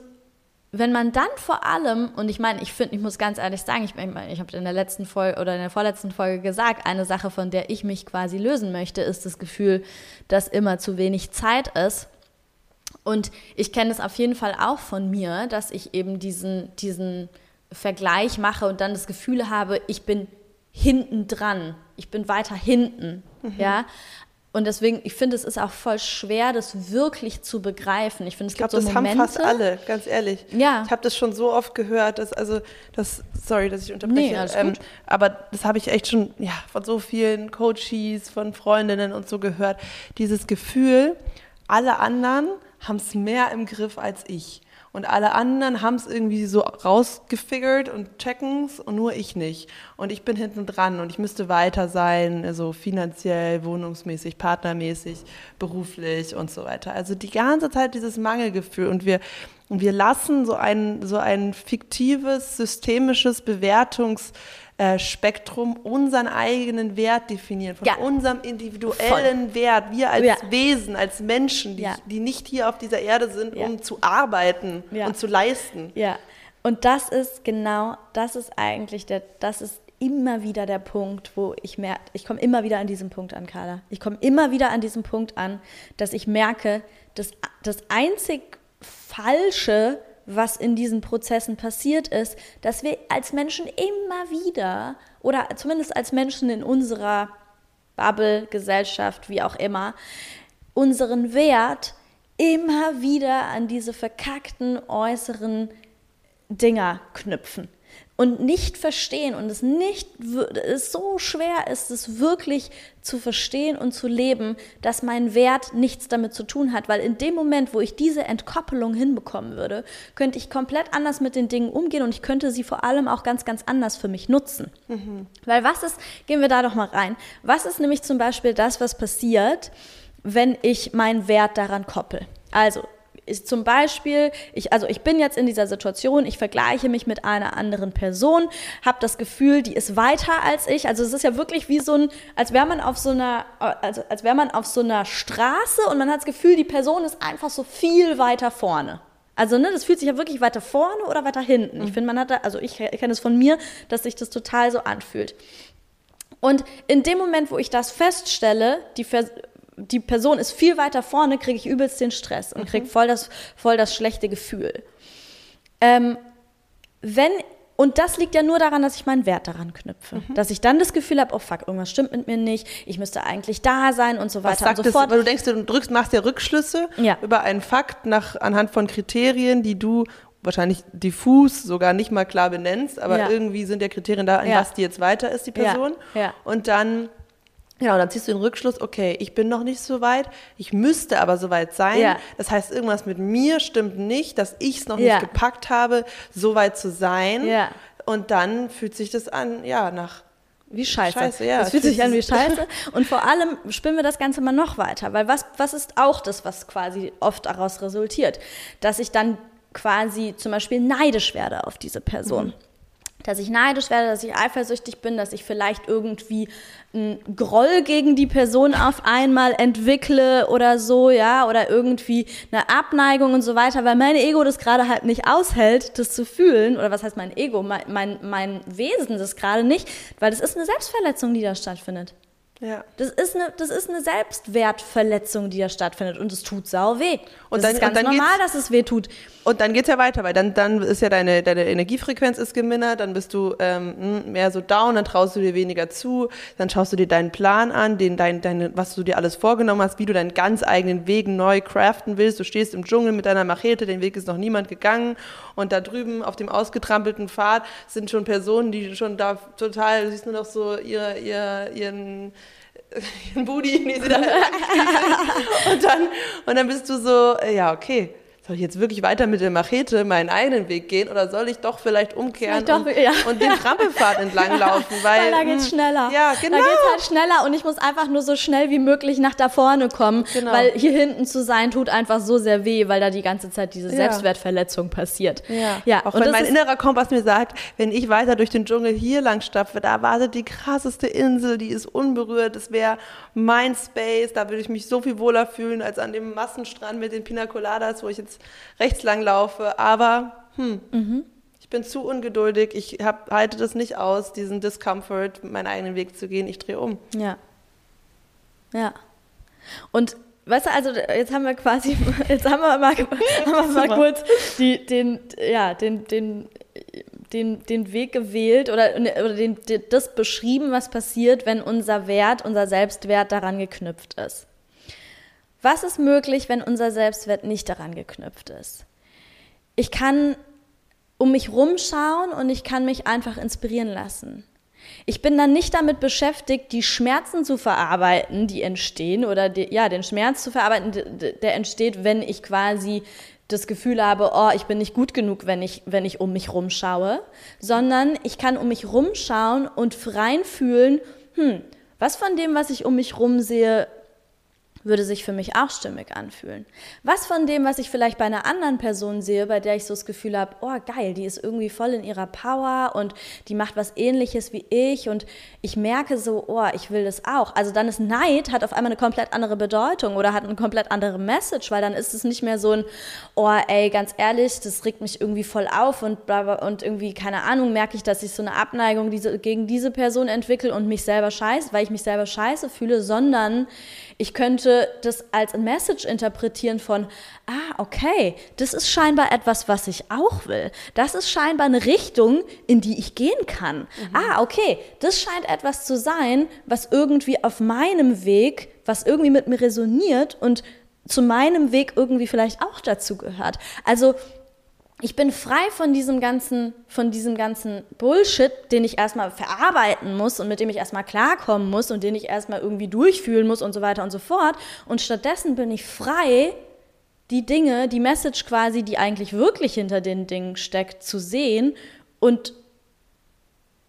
wenn man dann vor allem, und ich meine, ich finde, ich muss ganz ehrlich sagen, ich, ich, ich habe in der letzten Folge oder in der vorletzten Folge gesagt, eine Sache, von der ich mich quasi lösen möchte, ist das Gefühl, dass immer zu wenig Zeit ist. Und ich kenne es auf jeden Fall auch von mir, dass ich eben diesen, diesen Vergleich mache und dann das Gefühl habe, ich bin hinten dran, ich bin weiter hinten, mhm. ja. Und deswegen, ich finde, es ist auch voll schwer, das wirklich zu begreifen. Ich finde, es ich glaub, gibt so das Momente. haben fast alle, ganz ehrlich. Ja. Ich habe das schon so oft gehört, dass also das, sorry, dass ich unterbreche, Nee, alles ähm, gut. aber das habe ich echt schon ja, von so vielen Coaches, von Freundinnen und so gehört. Dieses Gefühl, alle anderen haben es mehr im Griff als ich. Und alle anderen haben es irgendwie so rausgefigert und checken es und nur ich nicht. Und ich bin hinten dran und ich müsste weiter sein, also finanziell, wohnungsmäßig, partnermäßig, beruflich und so weiter. Also die ganze Zeit dieses Mangelgefühl und wir, und wir lassen so ein, so ein fiktives, systemisches Bewertungs- äh, Spektrum unseren eigenen Wert definieren, von Ja. unserem individuellen Wert, wir als Ja. Wesen, als Menschen, die, Ja. die nicht hier auf dieser Erde sind, um zu arbeiten und zu leisten. Ja, und das ist genau, das ist eigentlich der, das ist immer wieder der Punkt, wo ich merke, ich komme immer wieder an diesem Punkt an, Carla. Ich komme immer wieder an diesem Punkt an, dass ich merke, dass das einzig Falsche, was in diesen Prozessen passiert ist, dass wir als Menschen immer wieder, oder zumindest als Menschen in unserer Bubble, Gesellschaft, wie auch immer, unseren Wert immer wieder an diese verkackten äußeren Dinger knüpfen und nicht verstehen und es nicht es so schwer ist es wirklich zu verstehen und zu leben, dass mein Wert nichts damit zu tun hat, weil in dem Moment, wo ich diese Entkoppelung hinbekommen würde, könnte ich komplett anders mit den Dingen umgehen und ich könnte sie vor allem auch ganz ganz anders für mich nutzen. Weil was ist, gehen wir da doch mal rein. Was ist nämlich zum Beispiel das, was passiert, wenn ich meinen Wert daran koppel? Also ist zum Beispiel, ich, also ich bin jetzt in dieser Situation, ich vergleiche mich mit einer anderen Person, habe das Gefühl, die ist weiter als ich. Also es ist ja wirklich wie so ein, als wäre man auf so einer, also als wäre man auf so einer Straße und man hat das Gefühl, die Person ist einfach so viel weiter vorne. Also, ne, das fühlt sich ja wirklich weiter vorne oder weiter hinten. Ich finde, man hat da, also ich kenne es von mir, dass sich das total so anfühlt. Und in dem Moment, wo ich das feststelle, die, Vers- die Person ist viel weiter vorne, kriege ich übelst den Stress und kriege voll das, voll das schlechte Gefühl. Ähm, wenn, und das liegt ja nur daran, dass ich meinen Wert daran knüpfe. Dass ich dann das Gefühl habe, oh fuck, irgendwas stimmt mit mir nicht, ich müsste eigentlich da sein und so weiter und so fort. weil du denkst, du drückst, machst ja Rückschlüsse Ja. über einen Fakt nach, anhand von Kriterien, die du wahrscheinlich diffus sogar nicht mal klar benennst, aber Ja. irgendwie sind ja Kriterien da, an Ja. was die jetzt weiter ist, die. Person. Und dann, genau, dann ziehst du den Rückschluss, okay, ich bin noch nicht so weit, ich müsste aber so weit sein. Ja. Das heißt, irgendwas mit mir stimmt nicht, dass ich es noch Ja. nicht gepackt habe, so weit zu sein. Ja. Und dann fühlt sich das an, ja, nach Wie scheiße. Scheiße, ja. Das fühlt sich an wie scheiße. [LAUGHS] Und vor allem spinnen wir das Ganze mal noch weiter, weil was, was ist auch das, was quasi oft daraus resultiert? Dass ich dann quasi zum Beispiel neidisch werde auf diese Person. Dass ich neidisch werde, dass ich eifersüchtig bin, dass ich vielleicht irgendwie einen Groll gegen die Person auf einmal entwickle oder so, ja, oder irgendwie eine Abneigung und so weiter, weil mein Ego das gerade halt nicht aushält, das zu fühlen, oder was heißt mein Ego, mein, mein, mein Wesen das gerade nicht, weil das ist eine Selbstverletzung, die da stattfindet. Ja. Das ist eine, das ist eine Selbstwertverletzung, die da stattfindet und es tut sau weh. Und das dann- ist ganz dann normal, dass es weh tut. Und dann geht's ja weiter, weil dann, dann ist ja deine, deine Energiefrequenz ist gemindert, dann bist du ähm, mh, mehr so down, dann traust du dir weniger zu, dann schaust du dir deinen Plan an, den, dein, deine, was du dir alles vorgenommen hast, wie du deinen ganz eigenen Weg neu craften willst. Du stehst im Dschungel mit deiner Machete, den Weg ist noch niemand gegangen und da drüben auf dem ausgetrampelten Pfad sind schon Personen, die schon da total, du siehst nur noch so ihre, ihr, ihren [LAUGHS] ihren Booty, den sie da [LAUGHS] und dann und dann bist du so, äh, ja okay, soll ich jetzt wirklich weiter mit der Machete meinen eigenen Weg gehen oder soll ich doch vielleicht umkehren doch, und, ja. und den [LAUGHS] Trampelpfad entlang laufen, [LAUGHS] weil, Weil da geht's mh, schneller. Ja, genau. Da geht's halt schneller und ich muss einfach nur so schnell wie möglich nach da vorne kommen, Genau. weil hier hinten zu sein tut einfach so sehr weh, weil da die ganze Zeit diese Ja. Selbstwertverletzung passiert. Ja, ja auch und wenn mein innerer Kompass mir sagt, wenn ich weiter durch den Dschungel hier lang stapfe, da wartet die krasseste Insel, die ist unberührt, das wäre mein Space, da würde ich mich so viel wohler fühlen als an dem Massenstrand mit den Pina Coladas, wo ich jetzt rechts lang laufe, aber hm, Mhm. ich bin zu ungeduldig, ich hab, halte das nicht aus, diesen Discomfort, meinen eigenen Weg zu gehen, ich drehe um. Ja. Ja. Und weißt du, also jetzt haben wir quasi, [LAUGHS] jetzt haben wir mal, haben wir mal kurz die, den, ja, den, den, den, den Weg gewählt oder, oder den, das beschrieben, was passiert, wenn unser Wert, unser Selbstwert daran geknüpft ist. Was ist möglich, wenn unser Selbstwert nicht daran geknüpft ist? Ich kann um mich rumschauen und ich kann mich einfach inspirieren lassen. Ich bin dann nicht damit beschäftigt, die Schmerzen zu verarbeiten, die entstehen, oder die, ja, den Schmerz zu verarbeiten, der entsteht, wenn ich quasi das Gefühl habe, oh, ich bin nicht gut genug, wenn ich, wenn ich um mich rumschaue, sondern ich kann um mich rumschauen und reinfühlen, hm, was von dem, was ich um mich rum sehe, würde sich für mich auch stimmig anfühlen. Was von dem, was ich vielleicht bei einer anderen Person sehe, bei der ich so das Gefühl habe, oh geil, die ist irgendwie voll in ihrer Power und die macht was ähnliches wie ich und ich merke so, oh, ich will das auch. Also dann ist Neid hat auf einmal eine komplett andere Bedeutung oder hat eine komplett andere Message, weil dann ist es nicht mehr so ein, oh ey, ganz ehrlich, das regt mich irgendwie voll auf und und irgendwie, keine Ahnung, merke ich, dass ich so eine Abneigung diese, gegen diese Person entwickle und mich selber scheiße, weil ich mich selber scheiße fühle, sondern ich könnte das als ein Message interpretieren von, ah, okay, das ist scheinbar etwas, was ich auch will. Das ist scheinbar eine Richtung, in die ich gehen kann. Mhm. Ah, okay, das scheint etwas zu sein, was irgendwie auf meinem Weg, was irgendwie mit mir resoniert und zu meinem Weg irgendwie vielleicht auch dazu gehört. Also ich bin frei von diesem ganzen, von diesem ganzen Bullshit, den ich erstmal verarbeiten muss und mit dem ich erstmal klarkommen muss und den ich erstmal irgendwie durchfühlen muss und so weiter und so fort. Und stattdessen bin ich frei, die Dinge, die Message quasi, die eigentlich wirklich hinter den Dingen steckt, zu sehen und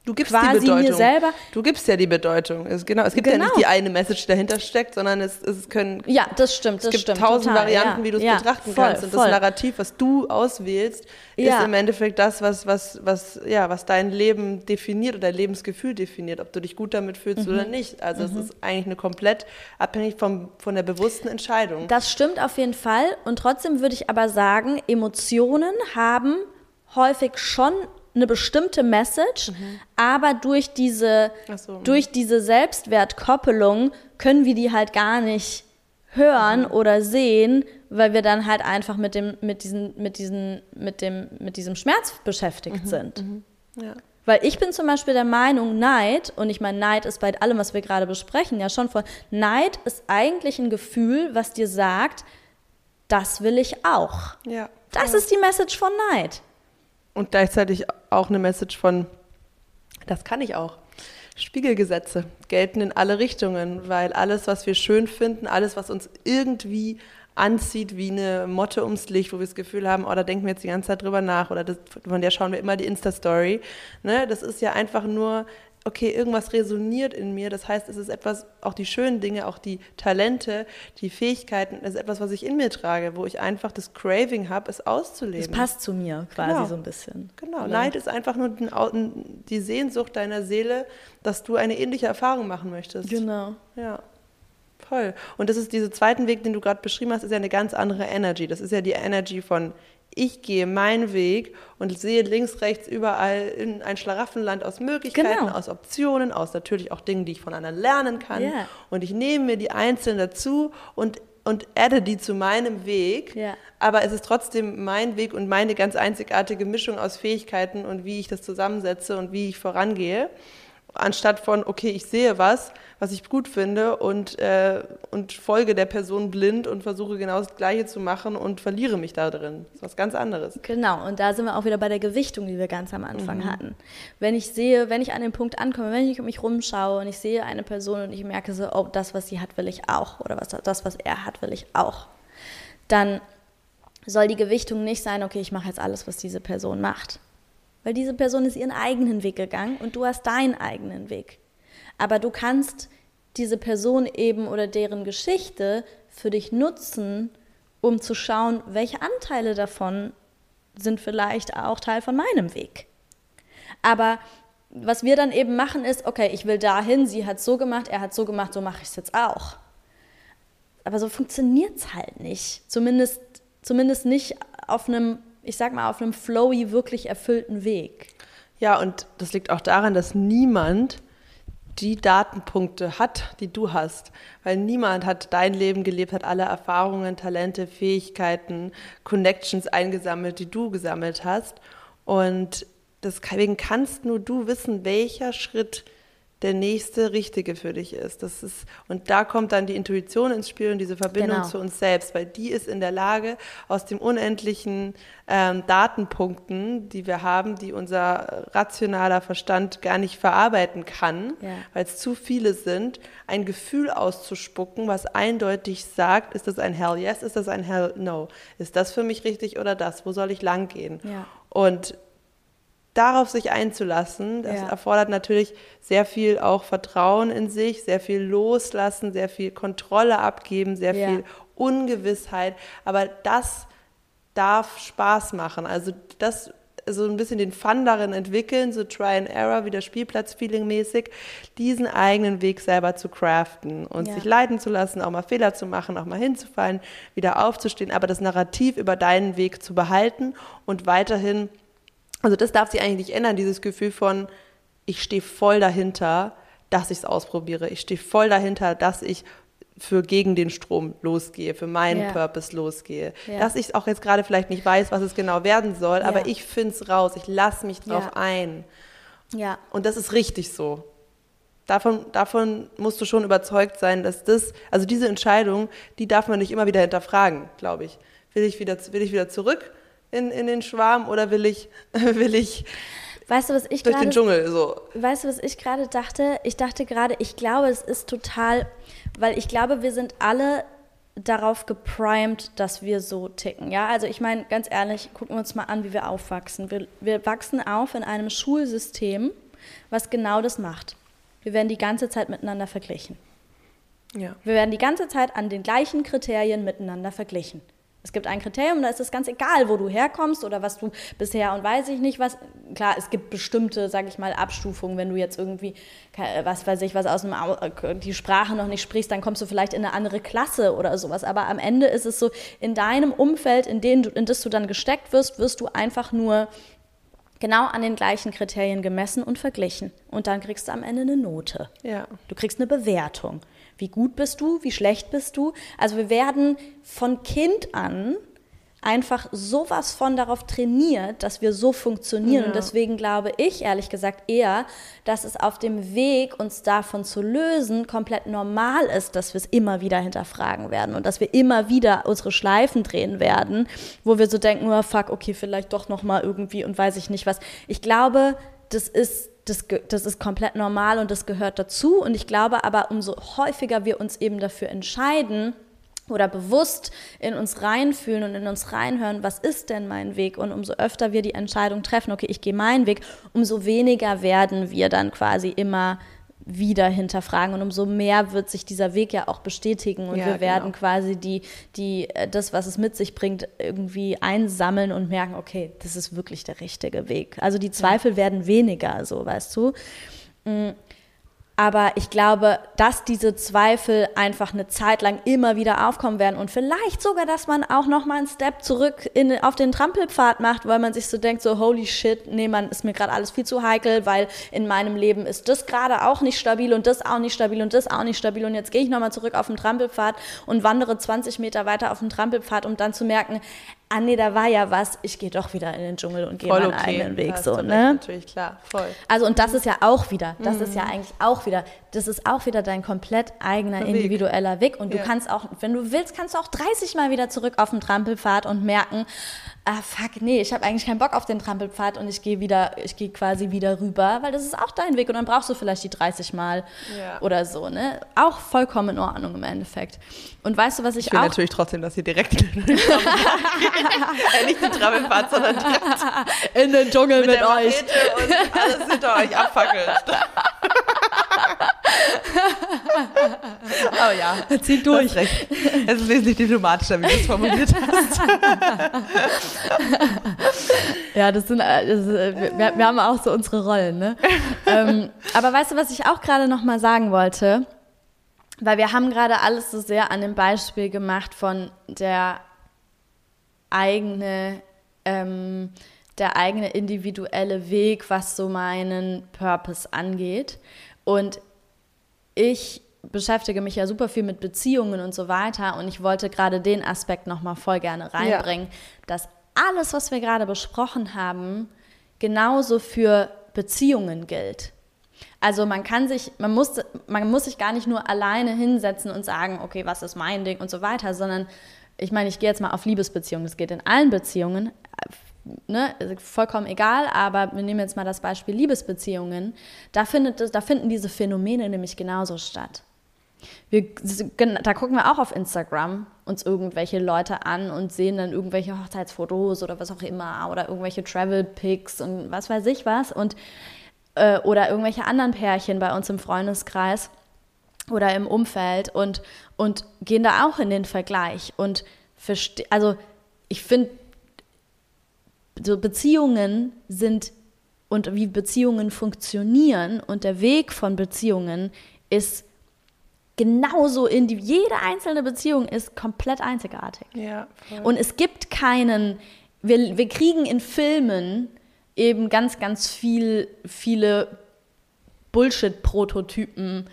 Du gibst quasi die Bedeutung. mir selber. Du gibst ja die Bedeutung. Es, genau, es gibt genau. ja nicht die eine Message, die dahinter steckt, sondern es, es können. Ja, das stimmt. Das es gibt stimmt, tausend total, Varianten, ja, wie du es ja, betrachten voll, kannst. Und voll. das Narrativ, was du auswählst, ja. ist im Endeffekt das, was, was, was, ja, was dein Leben definiert oder dein Lebensgefühl definiert, ob du dich gut damit fühlst mhm. oder nicht. Also mhm. es ist eigentlich eine komplett abhängig vom, von der bewussten Entscheidung. Das stimmt auf jeden Fall. Und trotzdem würde ich aber sagen, Emotionen haben häufig schon eine bestimmte Message, mhm. aber durch diese, so. Durch diese Selbstwertkoppelung können wir die halt gar nicht hören mhm. oder sehen, weil wir dann halt einfach mit dem, mit diesen, mit diesen, mit dem, mit diesem Schmerz beschäftigt mhm. sind. Mhm. Ja. Weil ich bin zum Beispiel der Meinung, Neid, und ich meine, Neid ist bei allem, was wir gerade besprechen, ja schon von, Neid ist eigentlich ein Gefühl, was dir sagt, das will ich auch. Ja. Das ist die Message von Neid und gleichzeitig auch eine Message von, das kann ich auch. Spiegelgesetze gelten in alle Richtungen, weil alles, was wir schön finden, alles, was uns irgendwie anzieht wie eine Motte ums Licht, wo wir das Gefühl haben, oh, da denken wir jetzt die ganze Zeit drüber nach oder das, von der schauen wir immer die Insta-Story. Ne? Das ist ja einfach nur okay, irgendwas resoniert in mir. Das heißt, es ist etwas, auch die schönen Dinge, auch die Talente, die Fähigkeiten, es ist etwas, was ich in mir trage, wo ich einfach das Craving habe, es auszuleben. Es passt zu mir quasi genau. so ein bisschen. Genau. Oder? Neid ist einfach nur die Sehnsucht deiner Seele, dass du eine ähnliche Erfahrung machen möchtest. Genau. Ja. Voll. Und das ist dieser zweiten Weg, den du gerade beschrieben hast, ist ja eine ganz andere Energy. Das ist ja die Energy von ich gehe meinen Weg und sehe links, rechts, überall in ein Schlaraffenland aus Möglichkeiten, genau. aus Optionen, aus natürlich auch Dingen, die ich von anderen lernen kann. Yeah. Und ich nehme mir die einzelnen dazu und, und adde die zu meinem Weg. Yeah. Aber es ist trotzdem mein Weg und meine ganz einzigartige Mischung aus Fähigkeiten und wie ich das zusammensetze und wie ich vorangehe anstatt von, okay, ich sehe was, was ich gut finde und, äh, und folge der Person blind und versuche genau das Gleiche zu machen und verliere mich da drin. Das ist was ganz anderes. Genau, und da sind wir auch wieder bei der Gewichtung, die wir ganz am Anfang mhm. hatten. Wenn ich sehe, wenn ich an den Punkt ankomme, wenn ich um mich rumschaue und ich sehe eine Person und ich merke so, oh, das, was sie hat, will ich auch oder was, das, was er hat, will ich auch, dann soll die Gewichtung nicht sein, okay, ich mache jetzt alles, was diese Person macht weil diese Person ist ihren eigenen Weg gegangen und du hast deinen eigenen Weg. Aber du kannst diese Person eben oder deren Geschichte für dich nutzen, um zu schauen, welche Anteile davon sind vielleicht auch Teil von meinem Weg. Aber was wir dann eben machen ist, okay, ich will dahin, sie hat so gemacht, er hat so gemacht, so mache ich es jetzt auch. Aber so funktioniert es halt nicht. Zumindest, zumindest nicht auf einem ich sag mal, auf einem flowy, wirklich erfüllten Weg. Ja, und das liegt auch daran, dass niemand die Datenpunkte hat, die du hast. Weil niemand hat dein Leben gelebt, hat alle Erfahrungen, Talente, Fähigkeiten, Connections eingesammelt, die du gesammelt hast. Und deswegen kannst nur du wissen, welcher Schritt der nächste Richtige für dich ist. Das ist. Und da kommt dann die Intuition ins Spiel und diese Verbindung Genau. zu uns selbst, weil die ist in der Lage, aus den unendlichen ähm, Datenpunkten, die wir haben, die unser rationaler Verstand gar nicht verarbeiten kann, Ja. weil es zu viele sind, ein Gefühl auszuspucken, was eindeutig sagt, ist das ein Hell Yes, ist das ein Hell No? Ist das für mich richtig oder das? Wo soll ich lang gehen? Ja. Und darauf sich einzulassen, das Ja. erfordert natürlich sehr viel auch Vertrauen in sich, sehr viel Loslassen, sehr viel Kontrolle abgeben, sehr Ja. viel Ungewissheit. Aber das darf Spaß machen. Also das so ein bisschen den Fun darin entwickeln, so Try and Error, wieder Spielplatz-Feeling mäßig, diesen eigenen Weg selber zu craften und Ja. sich leiten zu lassen, auch mal Fehler zu machen, auch mal hinzufallen, wieder aufzustehen, aber das Narrativ über deinen Weg zu behalten und weiterhin also das darf sich eigentlich nicht ändern, dieses Gefühl von, ich stehe voll dahinter, dass ich es ausprobiere. Ich stehe voll dahinter, dass ich für gegen den Strom losgehe, für meinen Ja. Purpose losgehe. Ja. Dass ich auch jetzt gerade vielleicht nicht weiß, was es genau werden soll, Ja. aber ich finde es raus, ich lasse mich drauf ein. Ja, Und das ist richtig so. Davon, davon musst du schon überzeugt sein, dass das, also diese Entscheidung, die darf man nicht immer wieder hinterfragen, glaube ich. Will ich wieder, will ich wieder zurück in, in den Schwarm oder will ich, [LAUGHS] will ich weißt du, was ich durch den gerade Dschungel so? Weißt du, was ich gerade dachte? Ich dachte gerade, ich glaube, es ist total, weil ich glaube, wir sind alle darauf geprimed, dass wir so ticken. Ja, also ich meine, ganz ehrlich, gucken wir uns mal an, wie wir aufwachsen. Wir, wir wachsen auf in einem Schulsystem, was genau das macht. Wir werden die ganze Zeit miteinander verglichen. Ja. Wir werden die ganze Zeit an den gleichen Kriterien miteinander verglichen. Es gibt ein Kriterium, da ist es ganz egal, wo du herkommst oder was du bisher und weiß ich nicht was. Klar, es gibt bestimmte, sag ich mal, Abstufungen, wenn du jetzt irgendwie, ke- was weiß ich, was aus dem, äh, die Sprache noch nicht sprichst, dann kommst du vielleicht in eine andere Klasse oder sowas. Aber am Ende ist es so, in deinem Umfeld, in, den du, in das du dann gesteckt wirst, wirst du einfach nur genau an den gleichen Kriterien gemessen und verglichen. Und dann kriegst du am Ende eine Note. Ja. Du kriegst eine Bewertung. Wie gut bist du? Wie schlecht bist du? Also wir werden von Kind an einfach sowas von darauf trainiert, dass wir so funktionieren. Ja. Und deswegen glaube ich ehrlich gesagt eher, dass es auf dem Weg, uns davon zu lösen, komplett normal ist, dass wir es immer wieder hinterfragen werden und dass wir immer wieder unsere Schleifen drehen werden, wo wir so denken, oh, fuck, okay, vielleicht doch noch mal irgendwie und weiß ich nicht was. Ich glaube, das ist das, das ist komplett normal und das gehört dazu. Und ich glaube aber, umso häufiger wir uns eben dafür entscheiden, oder bewusst in uns reinfühlen und in uns reinhören, was ist denn mein Weg? Und umso öfter wir die Entscheidung treffen, okay, ich gehe meinen Weg, umso weniger werden wir dann quasi immer wieder hinterfragen und umso mehr wird sich dieser Weg ja auch bestätigen und Ja, wir werden genau. quasi die, die, äh, das, was es mit sich bringt, irgendwie einsammeln und merken, okay, das ist wirklich der richtige Weg. Also die Zweifel werden weniger, so weißt du. Aber ich glaube, dass diese Zweifel einfach eine Zeit lang immer wieder aufkommen werden und vielleicht sogar, dass man auch noch mal einen Step zurück in, auf den Trampelpfad macht, weil man sich so denkt, so holy shit, nee, man ist mir gerade alles viel zu heikel, weil in meinem Leben ist das gerade auch nicht stabil und das auch nicht stabil und das auch nicht stabil und jetzt gehe ich noch mal zurück auf den Trampelpfad und wandere 20 Meter weiter auf den Trampelpfad, um dann zu merken, ah nee, da war ja was, ich gehe doch wieder in den Dschungel und gehe meinen eigenen Weg so, du ne? Natürlich, klar, voll. Also und das ist ja auch wieder, das ist ja Mhm. eigentlich auch wieder, das ist auch wieder dein komplett eigener Weg. individueller Weg und du Ja. kannst auch, wenn du willst, kannst du auch 30 Mal wieder zurück auf den Trampelpfad und merken, ah fuck, nee, ich habe eigentlich keinen Bock auf den Trampelpfad und ich gehe wieder, ich gehe quasi wieder rüber, weil das ist auch dein Weg und dann brauchst du vielleicht die 30 Mal Ja. oder so, ne? Auch vollkommen in Ordnung im Endeffekt. Und weißt du, was ich, Ich will auch natürlich trotzdem, dass ihr direkt in den [LAUGHS] äh, nicht den Trampelpfad, sondern direkt in den Dschungel mit, der Machete und alles hinter euch abfackelt. [LAUGHS] [LAUGHS] Aber ja, Zieh du hast recht. Es ist wesentlich diplomatischer, wie du es formuliert hast. [LAUGHS] Ja, das sind, äh, das, äh, wir, wir haben auch so unsere Rollen, ne? ähm, aber weißt du, was ich auch gerade noch mal sagen wollte? Weil wir haben gerade alles so sehr an dem Beispiel gemacht von der eigene, ähm, der eigene individuelle Weg, was so meinen Purpose angeht. Und ich beschäftige mich ja super viel mit Beziehungen und so weiter und ich wollte gerade den Aspekt noch mal voll gerne reinbringen, dass alles, was wir gerade besprochen haben, genauso für Beziehungen gilt. Also man kann sich, man muss, man muss sich gar nicht nur alleine hinsetzen und sagen, okay, was ist mein Ding und so weiter, sondern ich meine, ich gehe jetzt mal auf Liebesbeziehungen, das geht in allen Beziehungen, ne, vollkommen egal, aber wir nehmen jetzt mal das Beispiel Liebesbeziehungen, da, findet, da finden diese Phänomene nämlich genauso statt. Wir, da gucken wir auch auf Instagram uns irgendwelche Leute an und sehen dann irgendwelche Hochzeitsfotos oder was auch immer oder irgendwelche Travel Pics und was weiß ich was und äh, oder irgendwelche anderen Pärchen bei uns im Freundeskreis oder im Umfeld und, und gehen da auch in den Vergleich und also ich finde so Beziehungen sind und wie Beziehungen funktionieren und der Weg von Beziehungen ist genauso in die, jede einzelne Beziehung ist komplett einzigartig. Ja, und es gibt keinen, wir, wir kriegen in Filmen eben ganz, ganz viel, viele Bullshit-Prototypen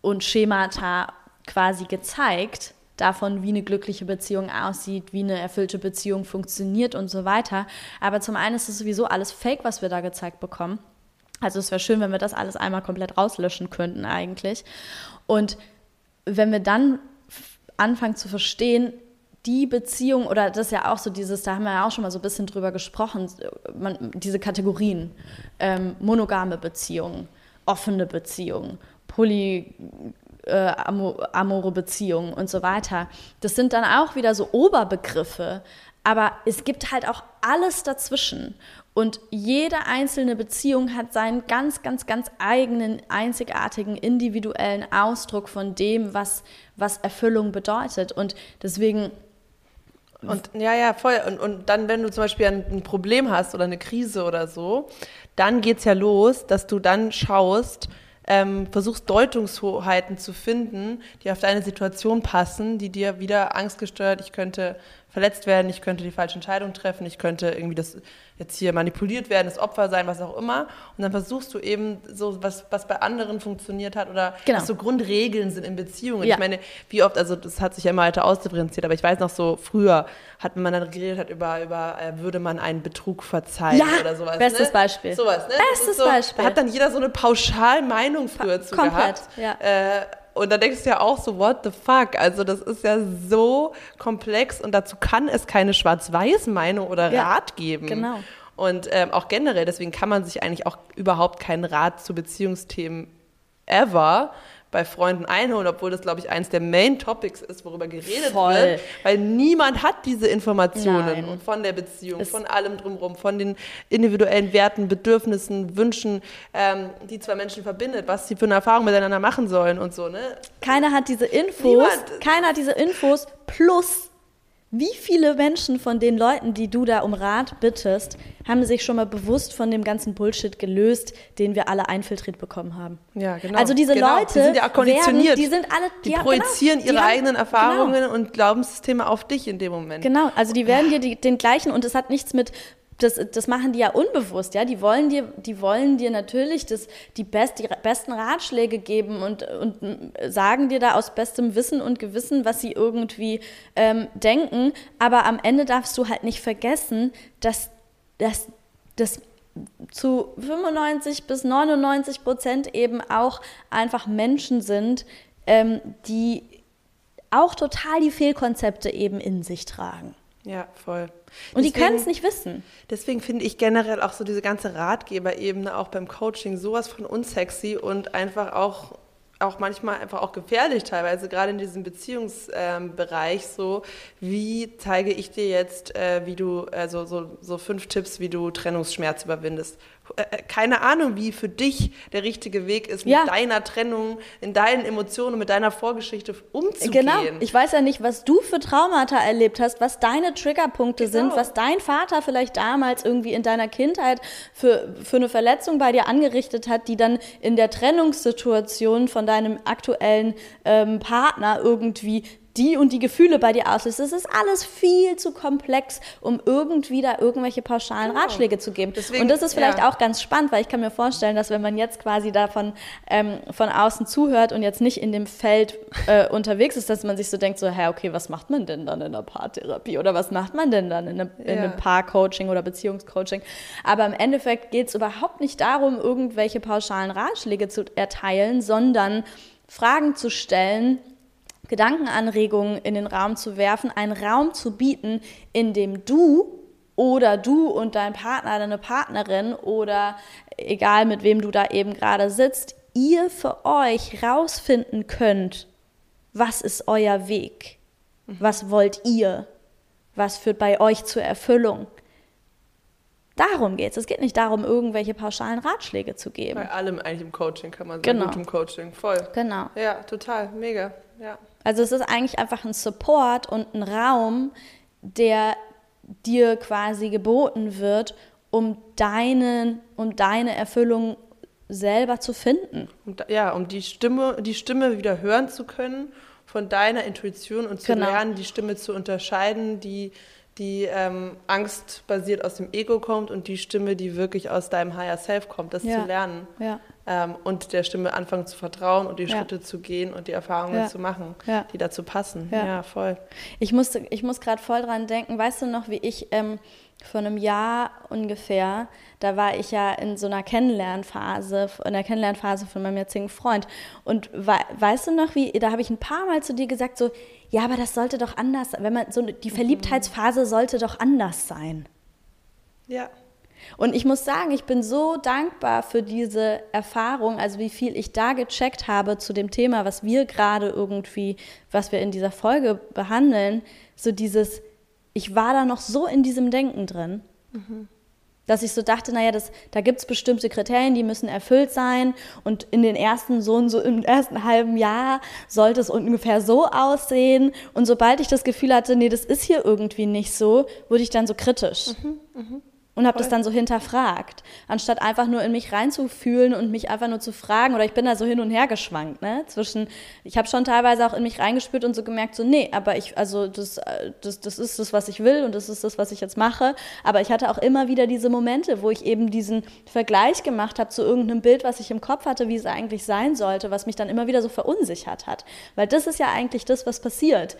und Schemata quasi gezeigt davon, wie eine glückliche Beziehung aussieht, wie eine erfüllte Beziehung funktioniert und so weiter. Aber zum einen ist es sowieso alles Fake, was wir da gezeigt bekommen. Also es wäre schön, wenn wir das alles einmal komplett rauslöschen könnten eigentlich. Und wenn wir dann anfangen zu verstehen, die Beziehung, oder das ist ja auch so dieses, da haben wir ja auch schon mal so ein bisschen drüber gesprochen, man, diese Kategorien, ähm, monogame Beziehungen, offene Beziehungen, poly, äh, amore Beziehungen und so weiter. Das sind dann auch wieder so Oberbegriffe, aber es gibt halt auch alles dazwischen. Und jede einzelne Beziehung hat seinen ganz, ganz, ganz eigenen, einzigartigen, individuellen Ausdruck von dem, was, was Erfüllung bedeutet. Und deswegen und ja, ja, voll. Und, und dann, wenn du zum Beispiel ein, ein Problem hast oder eine Krise oder so, dann geht es ja los, dass du dann schaust, ähm, versuchst Deutungshoheiten zu finden, die auf deine Situation passen, die dir wieder angstgesteuert, ich könnte verletzt werden, ich könnte die falsche Entscheidung treffen, ich könnte irgendwie das jetzt hier manipuliert werden, das Opfer sein, was auch immer. Und dann versuchst du eben so, was, was bei anderen funktioniert hat oder genau. was so Grundregeln sind in Beziehungen. Ja. Ich meine, wie oft, also das hat sich ja immer weiter ausdifferenziert, aber ich weiß noch so, früher hat man dann geredet hat über, über äh, würde man einen Betrug verzeihen ja, oder sowas. Bestes ne? Beispiel. Sowas, ne? Bestes so, Beispiel. Da hat dann jeder so eine Pauschalmeinung früher zu Komplett, gehabt. Ja. Äh, und da denkst du ja auch so, what the fuck? Also das ist ja so komplex und dazu kann es keine Schwarz-Weiß-Meinung oder ja, Rat geben. Genau. Und ähm, auch generell, deswegen kann man sich eigentlich auch überhaupt keinen Rat zu Beziehungsthemen ever bei Freunden einholen, obwohl das, glaube ich, eins der Main Topics ist, worüber geredet Voll. wird, weil niemand hat diese Informationen Nein. von der Beziehung, es von allem drumherum, von den individuellen Werten, Bedürfnissen, Wünschen, ähm, die zwei Menschen verbindet, was sie für eine Erfahrung miteinander machen sollen und so. Ne? Keiner hat diese Infos, niemand. keiner hat diese Infos plus wie viele Menschen von den Leuten, die du da um Rat bittest, haben sich schon mal bewusst von dem ganzen Bullshit gelöst, den wir alle einfiltriert bekommen haben? Ja, genau. Also diese genau. Leute, die sind ja auch konditioniert. Werden, die sind alle, die, die projizieren genau, ihre die eigenen haben, Erfahrungen genau. und Glaubenssysteme auf dich in dem Moment. Genau, also die werden dir die, den gleichen und es hat nichts mit das, das machen die ja unbewusst, ja. Die wollen dir, die wollen dir natürlich das, die, best, die besten Ratschläge geben und, und sagen dir da aus bestem Wissen und Gewissen, was sie irgendwie ähm, denken. Aber am Ende darfst du halt nicht vergessen, dass, dass, dass zu 95 bis 99 Prozent eben auch einfach Menschen sind, ähm, die auch total die Fehlkonzepte eben in sich tragen. Ja, voll. Und deswegen, die können es nicht wissen. Deswegen finde ich generell auch so diese ganze Ratgeberebene auch beim Coaching sowas von unsexy und einfach auch auch manchmal einfach auch gefährlich teilweise, gerade in diesem Beziehungsbereich ähm, so, wie zeige ich dir jetzt, äh, wie du, also so, so fünf Tipps, wie du Trennungsschmerz überwindest. Äh, äh, keine Ahnung, wie für dich der richtige Weg ist, mit ja. deiner Trennung, in deinen Emotionen, mit deiner Vorgeschichte umzugehen. Genau. Ich weiß ja nicht, was du für Traumata erlebt hast, was deine Triggerpunkte genau. sind, was dein Vater vielleicht damals irgendwie in deiner Kindheit für, für eine Verletzung bei dir angerichtet hat, die dann in der Trennungssituation von deinem aktuellen ähm, Partner irgendwie die und die Gefühle bei dir auslöst. Das ist alles viel zu komplex, um irgendwie da irgendwelche pauschalen genau. Ratschläge zu geben. Deswegen, und das ist vielleicht ja. auch ganz spannend, weil ich kann mir vorstellen, dass wenn man jetzt quasi davon ähm, von außen zuhört und jetzt nicht in dem Feld äh, [LAUGHS] unterwegs ist, dass man sich so denkt, so, hä, okay, was macht man denn dann in der Paartherapie oder was macht man denn dann in, eine, in ja. einem Paarcoaching oder Beziehungscoaching? Aber im Endeffekt geht es überhaupt nicht darum, irgendwelche pauschalen Ratschläge zu erteilen, sondern Fragen zu stellen, Gedankenanregungen in den Raum zu werfen, einen Raum zu bieten, in dem du oder du und dein Partner, deine Partnerin oder egal mit wem du da eben gerade sitzt, ihr für euch rausfinden könnt, was ist euer Weg? Was wollt ihr? Was führt bei euch zur Erfüllung? Darum geht es. Es geht nicht darum, irgendwelche pauschalen Ratschläge zu geben. Bei allem eigentlich im Coaching kann man sagen. Genau. Gut im Coaching, voll. Genau. Ja, total, mega. Ja. Also es ist eigentlich einfach ein Support und ein Raum, der dir quasi geboten wird, um, deinen, um deine Erfüllung selber zu finden. Und, ja, um die Stimme, die Stimme wieder hören zu können von deiner Intuition und zu genau. lernen, die Stimme zu unterscheiden, die die ähm, angstbasiert aus dem Ego kommt und die Stimme, die wirklich aus deinem Higher Self kommt, das ja. zu lernen. Ja. Ähm, und der Stimme anfangen zu vertrauen und die ja. Schritte zu gehen und die Erfahrungen zu machen, die dazu passen. Ja, voll. Ich, musste, ich muss gerade voll dran denken, weißt du noch, wie ich ähm, vor einem Jahr ungefähr, da war ich ja in so einer Kennenlernphase, in der Kennenlernphase von meinem jetzigen Freund. Und we weißt du noch, wie, da habe ich ein paar Mal zu dir gesagt, so, ja, aber das sollte doch anders sein. Wenn man so die Verliebtheitsphase sollte doch anders sein. Ja. Und ich muss sagen, ich bin so dankbar für diese Erfahrung, also wie viel ich da gecheckt habe zu dem Thema, was wir gerade irgendwie, was wir in dieser Folge behandeln, so dieses, ich war da noch so in diesem Denken drin. Mhm dass ich so dachte, naja, das, da gibt es bestimmte Kriterien, die müssen erfüllt sein und in den ersten so und so im ersten halben Jahr sollte es ungefähr so aussehen und sobald ich das Gefühl hatte, nee, das ist hier irgendwie nicht so, wurde ich dann so kritisch. Mhm, mh und habe das dann so hinterfragt, anstatt einfach nur in mich reinzufühlen und mich einfach nur zu fragen oder ich bin da so hin und her geschwankt, ne? Zwischen ich habe schon teilweise auch in mich reingespürt und so gemerkt so nee, aber ich also das, äh, das das ist das, was ich will und das ist das, was ich jetzt mache, aber ich hatte auch immer wieder diese Momente, wo ich eben diesen Vergleich gemacht habe zu irgendeinem Bild, was ich im Kopf hatte, wie es eigentlich sein sollte, was mich dann immer wieder so verunsichert hat, weil das ist ja eigentlich das, was passiert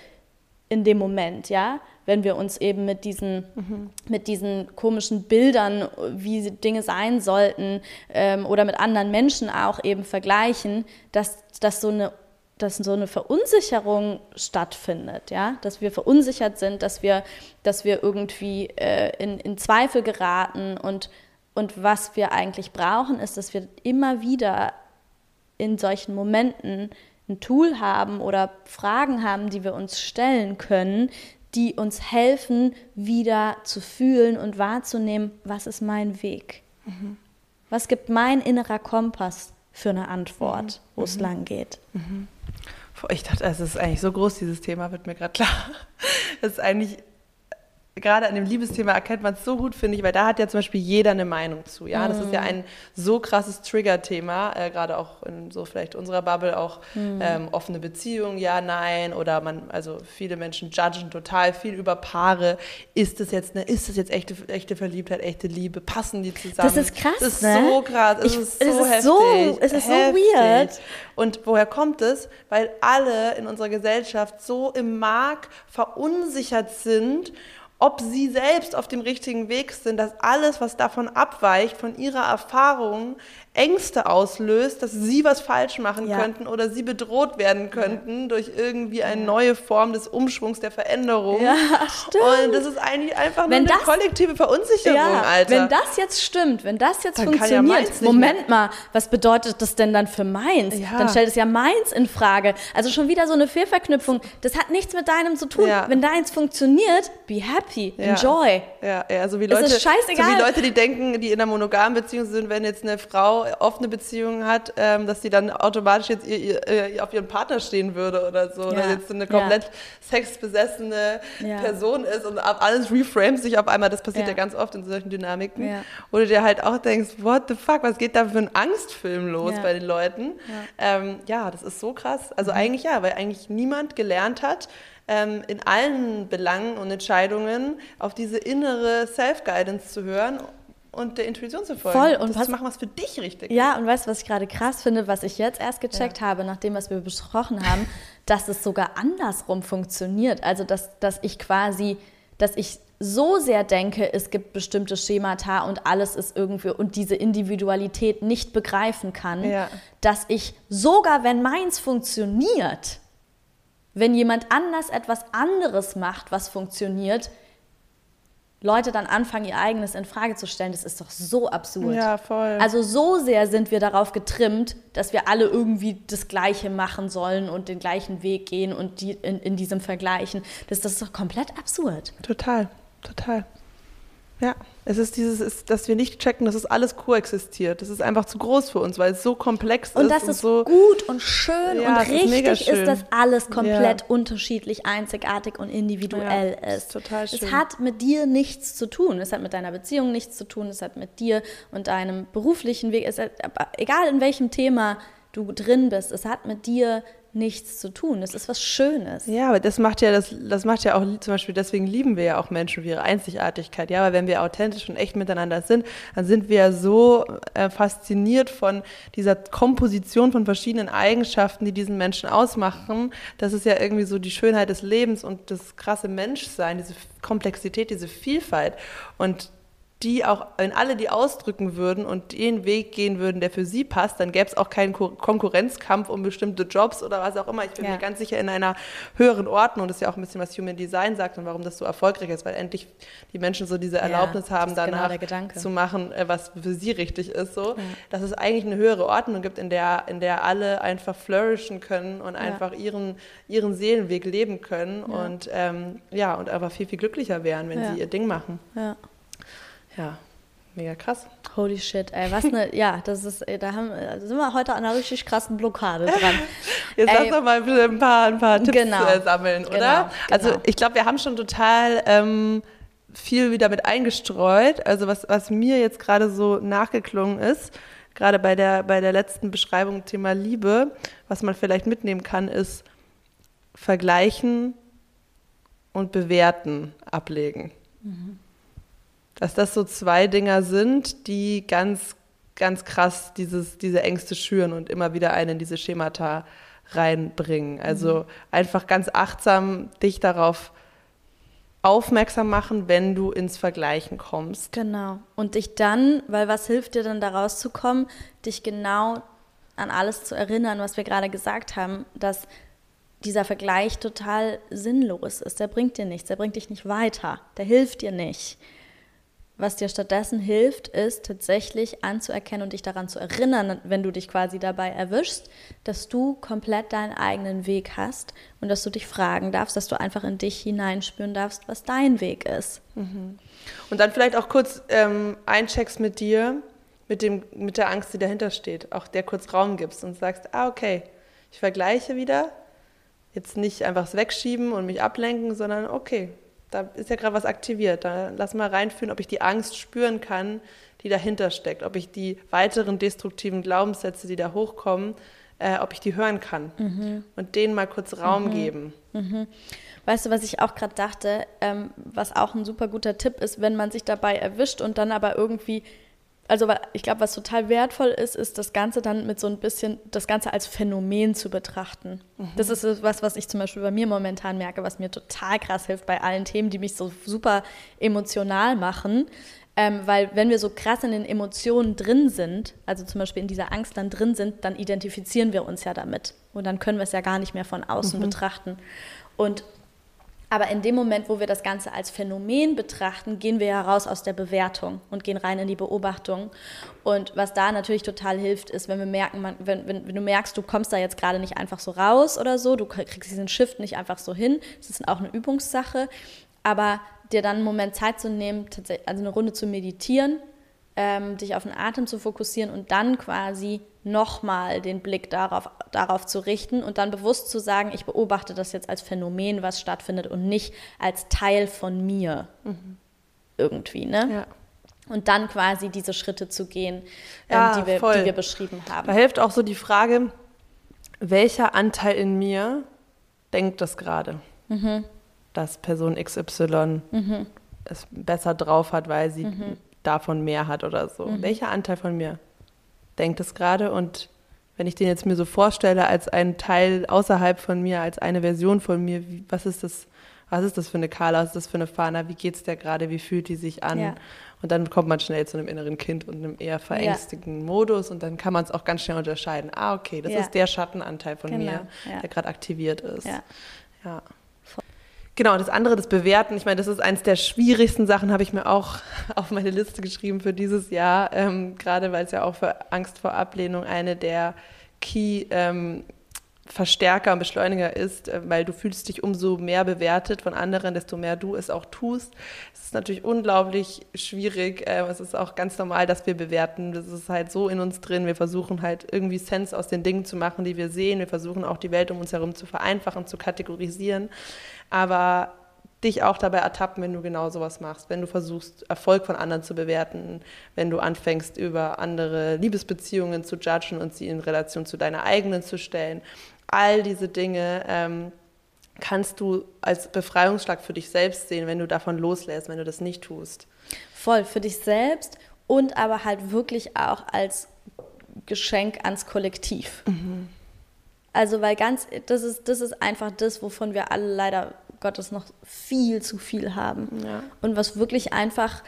in dem Moment, ja, wenn wir uns eben mit diesen, mhm. mit diesen komischen Bildern, wie Dinge sein sollten ähm, oder mit anderen Menschen auch eben vergleichen, dass, dass so eine dass so eine Verunsicherung stattfindet, ja, dass wir verunsichert sind, dass wir, dass wir irgendwie äh, in, in Zweifel geraten und, und was wir eigentlich brauchen, ist, dass wir immer wieder in solchen Momenten ein Tool haben oder Fragen haben, die wir uns stellen können, die uns helfen, wieder zu fühlen und wahrzunehmen, was ist mein Weg? Mhm. Was gibt mein innerer Kompass für eine Antwort, mhm. wo es mhm. lang geht? Mhm. Ich dachte, es ist eigentlich so groß, dieses Thema, wird mir gerade klar. [LAUGHS] Es ist eigentlich gerade an dem Liebesthema erkennt man es so gut, finde ich, weil da hat ja zum Beispiel jeder eine Meinung zu. Ja, das ist ja ein so krasses Trigger-Thema, äh, gerade auch in so vielleicht unserer Bubble auch mhm. ähm, offene Beziehungen, ja, nein, oder man, also viele Menschen judgen total viel über Paare. Ist das jetzt eine, ist das jetzt echte, echte Verliebtheit, echte Liebe? Passen die zusammen? Das ist krass. Das ist ne? so krass. Es ich, ist so es ist heftig. So, es ist heftig. so weird. Und woher kommt es? Weil alle in unserer Gesellschaft so im Mark verunsichert sind ob sie selbst auf dem richtigen Weg sind, dass alles, was davon abweicht, von ihrer Erfahrung, Ängste auslöst, dass sie was falsch machen ja. könnten oder sie bedroht werden könnten ja. durch irgendwie eine neue Form des Umschwungs, der Veränderung. Ja, [LAUGHS] stimmt. Und das ist eigentlich einfach nur wenn eine das, kollektive Verunsicherung, ja, Alter. Wenn das jetzt stimmt, wenn das jetzt dann funktioniert, Moment mal, was bedeutet das denn dann für meins? Dann stellt es ja meins in Frage. Also schon wieder so eine Fehlverknüpfung. Das hat nichts mit deinem zu tun. Wenn deins funktioniert, be happy, enjoy. Ja, ja, so wie Leute, so wie Leute, die denken, die in einer monogamen Beziehung sind, wenn jetzt eine Frau offene Beziehungen hat, ähm, dass sie dann automatisch jetzt ihr, ihr, ihr auf ihren Partner stehen würde oder so. Ja. Oder jetzt so eine komplett ja. sexbesessene ja. Person ist und alles reframes sich auf einmal. Das passiert ja, ganz oft in solchen Dynamiken. Wo du dir halt auch denkst, what the fuck, was geht da für ein Angstfilm los bei den Leuten? Ähm, ja, das ist so krass. Also mhm. eigentlich ja, weil eigentlich niemand gelernt hat, ähm, in allen Belangen und Entscheidungen auf diese innere Self-Guidance zu hören und der Intuition zu folgen. Voll. Und das was, zu machen, was für dich richtig. Ja, und weißt du, was ich gerade krass finde, was ich jetzt erst gecheckt ja. habe, nachdem was wir besprochen haben, [LAUGHS] dass es sogar andersrum funktioniert. Also, dass, dass ich quasi, dass ich so sehr denke, es gibt bestimmte Schemata und alles ist irgendwie und diese Individualität nicht begreifen kann, ja. dass ich sogar, wenn meins funktioniert, wenn jemand anders etwas anderes macht, was funktioniert, Leute dann anfangen, ihr eigenes in Frage zu stellen, das ist doch so absurd. Ja, voll. Also so sehr sind wir darauf getrimmt, dass wir alle irgendwie das Gleiche machen sollen und den gleichen Weg gehen und die in, in diesem Vergleichen. Das, das ist doch komplett absurd. Total, total. Ja, es ist dieses, dass wir nicht checken, dass es alles koexistiert. Das ist einfach zu groß für uns, weil es so komplex und ist. Das und das ist so gut und schön ja, und richtig ist, ist, dass alles komplett ja. unterschiedlich, einzigartig und individuell ja, ist. ist. Total schön. Es hat mit dir nichts zu tun. Es hat mit deiner Beziehung nichts zu tun. Es hat mit dir und deinem beruflichen Weg, hat, egal in welchem Thema du drin bist, es hat mit dir nichts zu tun. Das ist was Schönes. Ja, aber das macht ja, das, das macht ja auch zum Beispiel, deswegen lieben wir ja auch Menschen für ihre Einzigartigkeit. Ja, weil wenn wir authentisch und echt miteinander sind, dann sind wir ja so äh, fasziniert von dieser Komposition von verschiedenen Eigenschaften, die diesen Menschen ausmachen. Das ist ja irgendwie so die Schönheit des Lebens und das krasse Menschsein, diese Komplexität, diese Vielfalt. Und die auch, wenn alle die ausdrücken würden und den Weg gehen würden, der für sie passt, dann gäbe es auch keinen Konkurrenzkampf um bestimmte Jobs oder was auch immer. Ich bin ja. mir ganz sicher in einer höheren Ordnung. Das ist ja auch ein bisschen, was Human Design sagt und warum das so erfolgreich ist, weil endlich die Menschen so diese Erlaubnis ja, haben, genau danach genau zu machen, äh, was für sie richtig ist. So. Ja. Dass es eigentlich eine höhere Ordnung gibt, in der, in der alle einfach flourishen können und einfach ihren, ihren Seelenweg leben können und ähm, ja, und einfach viel, viel glücklicher wären, wenn sie ihr Ding machen. Ja. Ja, mega krass. Holy shit, ey, was ne, ja, das ist, da haben, da sind wir heute an einer richtig krassen Blockade dran. [LAUGHS] Jetzt ey, lass doch mal ein paar, ein paar Tipps genau, äh, sammeln, oder? Genau, also genau. ich glaube, wir haben schon total ähm, viel wieder mit eingestreut. Also was, was mir jetzt gerade so nachgeklungen ist, gerade bei der, bei der letzten Beschreibung Thema Liebe, was man vielleicht mitnehmen kann, ist vergleichen und bewerten, ablegen. Mhm dass das so zwei Dinger sind, die ganz, ganz krass dieses, diese Ängste schüren und immer wieder einen in diese Schemata reinbringen. Also mhm. einfach ganz achtsam dich darauf aufmerksam machen, wenn du ins Vergleichen kommst. Genau. Und dich dann, weil was hilft dir dann da rauszukommen, dich genau an alles zu erinnern, was wir gerade gesagt haben, dass dieser Vergleich total sinnlos ist. Der bringt dir nichts, der bringt dich nicht weiter, der hilft dir nicht. Was dir stattdessen hilft, ist tatsächlich anzuerkennen und dich daran zu erinnern, wenn du dich quasi dabei erwischst, dass du komplett deinen eigenen Weg hast und dass du dich fragen darfst, dass du einfach in dich hineinspüren darfst, was dein Weg ist. Mhm. Und dann vielleicht auch kurz ähm, eincheckst mit dir, mit, dem, mit der Angst, die dahinter steht, auch der kurz Raum gibst und sagst, ah, okay, ich vergleiche wieder, jetzt nicht einfach es wegschieben und mich ablenken, sondern okay, da ist ja gerade was aktiviert. Da lass mal reinfühlen, ob ich die Angst spüren kann, die dahinter steckt, ob ich die weiteren destruktiven Glaubenssätze, die da hochkommen, äh, ob ich die hören kann mhm. und denen mal kurz Raum mhm. geben. Mhm. Weißt du, was ich auch gerade dachte, ähm, was auch ein super guter Tipp ist, wenn man sich dabei erwischt und dann aber irgendwie also ich glaube, was total wertvoll ist, ist das Ganze dann mit so ein bisschen, das Ganze als Phänomen zu betrachten. Mhm. Das ist was, was ich zum Beispiel bei mir momentan merke, was mir total krass hilft bei allen Themen, die mich so super emotional machen. Ähm, weil wenn wir so krass in den Emotionen drin sind, also zum Beispiel in dieser Angst dann drin sind, dann identifizieren wir uns ja damit. Und dann können wir es ja gar nicht mehr von außen mhm. betrachten. Und aber in dem Moment, wo wir das Ganze als Phänomen betrachten, gehen wir ja raus aus der Bewertung und gehen rein in die Beobachtung. Und was da natürlich total hilft, ist, wenn wir merken, man, wenn, wenn, wenn, du merkst, du kommst da jetzt gerade nicht einfach so raus oder so, du kriegst diesen Shift nicht einfach so hin. Das ist auch eine Übungssache. Aber dir dann einen Moment Zeit zu nehmen, also eine Runde zu meditieren, ähm, dich auf den Atem zu fokussieren und dann quasi nochmal den Blick darauf, darauf zu richten und dann bewusst zu sagen, ich beobachte das jetzt als Phänomen, was stattfindet und nicht als Teil von mir. Mhm. Irgendwie, ne? Ja. Und dann quasi diese Schritte zu gehen, ähm, ja, die, wir, die wir beschrieben haben. Da hilft auch so die Frage, welcher Anteil in mir denkt das gerade? Mhm. Dass Person XY mhm. es besser drauf hat, weil sie mhm. davon mehr hat oder so. Mhm. Welcher Anteil von mir denkt es gerade? Und wenn ich den jetzt mir so vorstelle als einen Teil außerhalb von mir, als eine Version von mir, wie, was ist das? Was ist das für eine Carla? Was ist das für eine Fana? Wie geht es der gerade? Wie fühlt die sich an? Ja. Und dann kommt man schnell zu einem inneren Kind und einem eher verängstigten ja. Modus und dann kann man es auch ganz schnell unterscheiden. Ah, okay, das ja. ist der Schattenanteil von genau. mir, der gerade aktiviert ist. ja. Genau, das andere, das Bewerten, ich meine, das ist eines der schwierigsten Sachen, habe ich mir auch [LAUGHS] auf meine Liste geschrieben für dieses Jahr, ähm, gerade weil es ja auch für Angst vor Ablehnung eine der Key ähm, Verstärker und Beschleuniger ist, äh, weil du fühlst dich umso mehr bewertet von anderen, desto mehr du es auch tust. Es ist natürlich unglaublich schwierig. Äh, es ist auch ganz normal, dass wir bewerten. Das ist halt so in uns drin. Wir versuchen halt irgendwie Sense aus den Dingen zu machen, die wir sehen. Wir versuchen auch die Welt um uns herum zu vereinfachen, zu kategorisieren. Aber dich auch dabei ertappen, wenn du genau sowas machst, wenn du versuchst, Erfolg von anderen zu bewerten, wenn du anfängst, über andere Liebesbeziehungen zu judgen und sie in Relation zu deiner eigenen zu stellen all diese Dinge ähm, kannst du als Befreiungsschlag für dich selbst sehen, wenn du davon loslässt, wenn du das nicht tust. Voll, für dich selbst und aber halt wirklich auch als Geschenk ans Kollektiv. Mhm. Also, weil ganz, das ist, das ist einfach das, wovon wir alle leider Gottes noch viel zu viel haben. Ja. Und was wirklich einfach,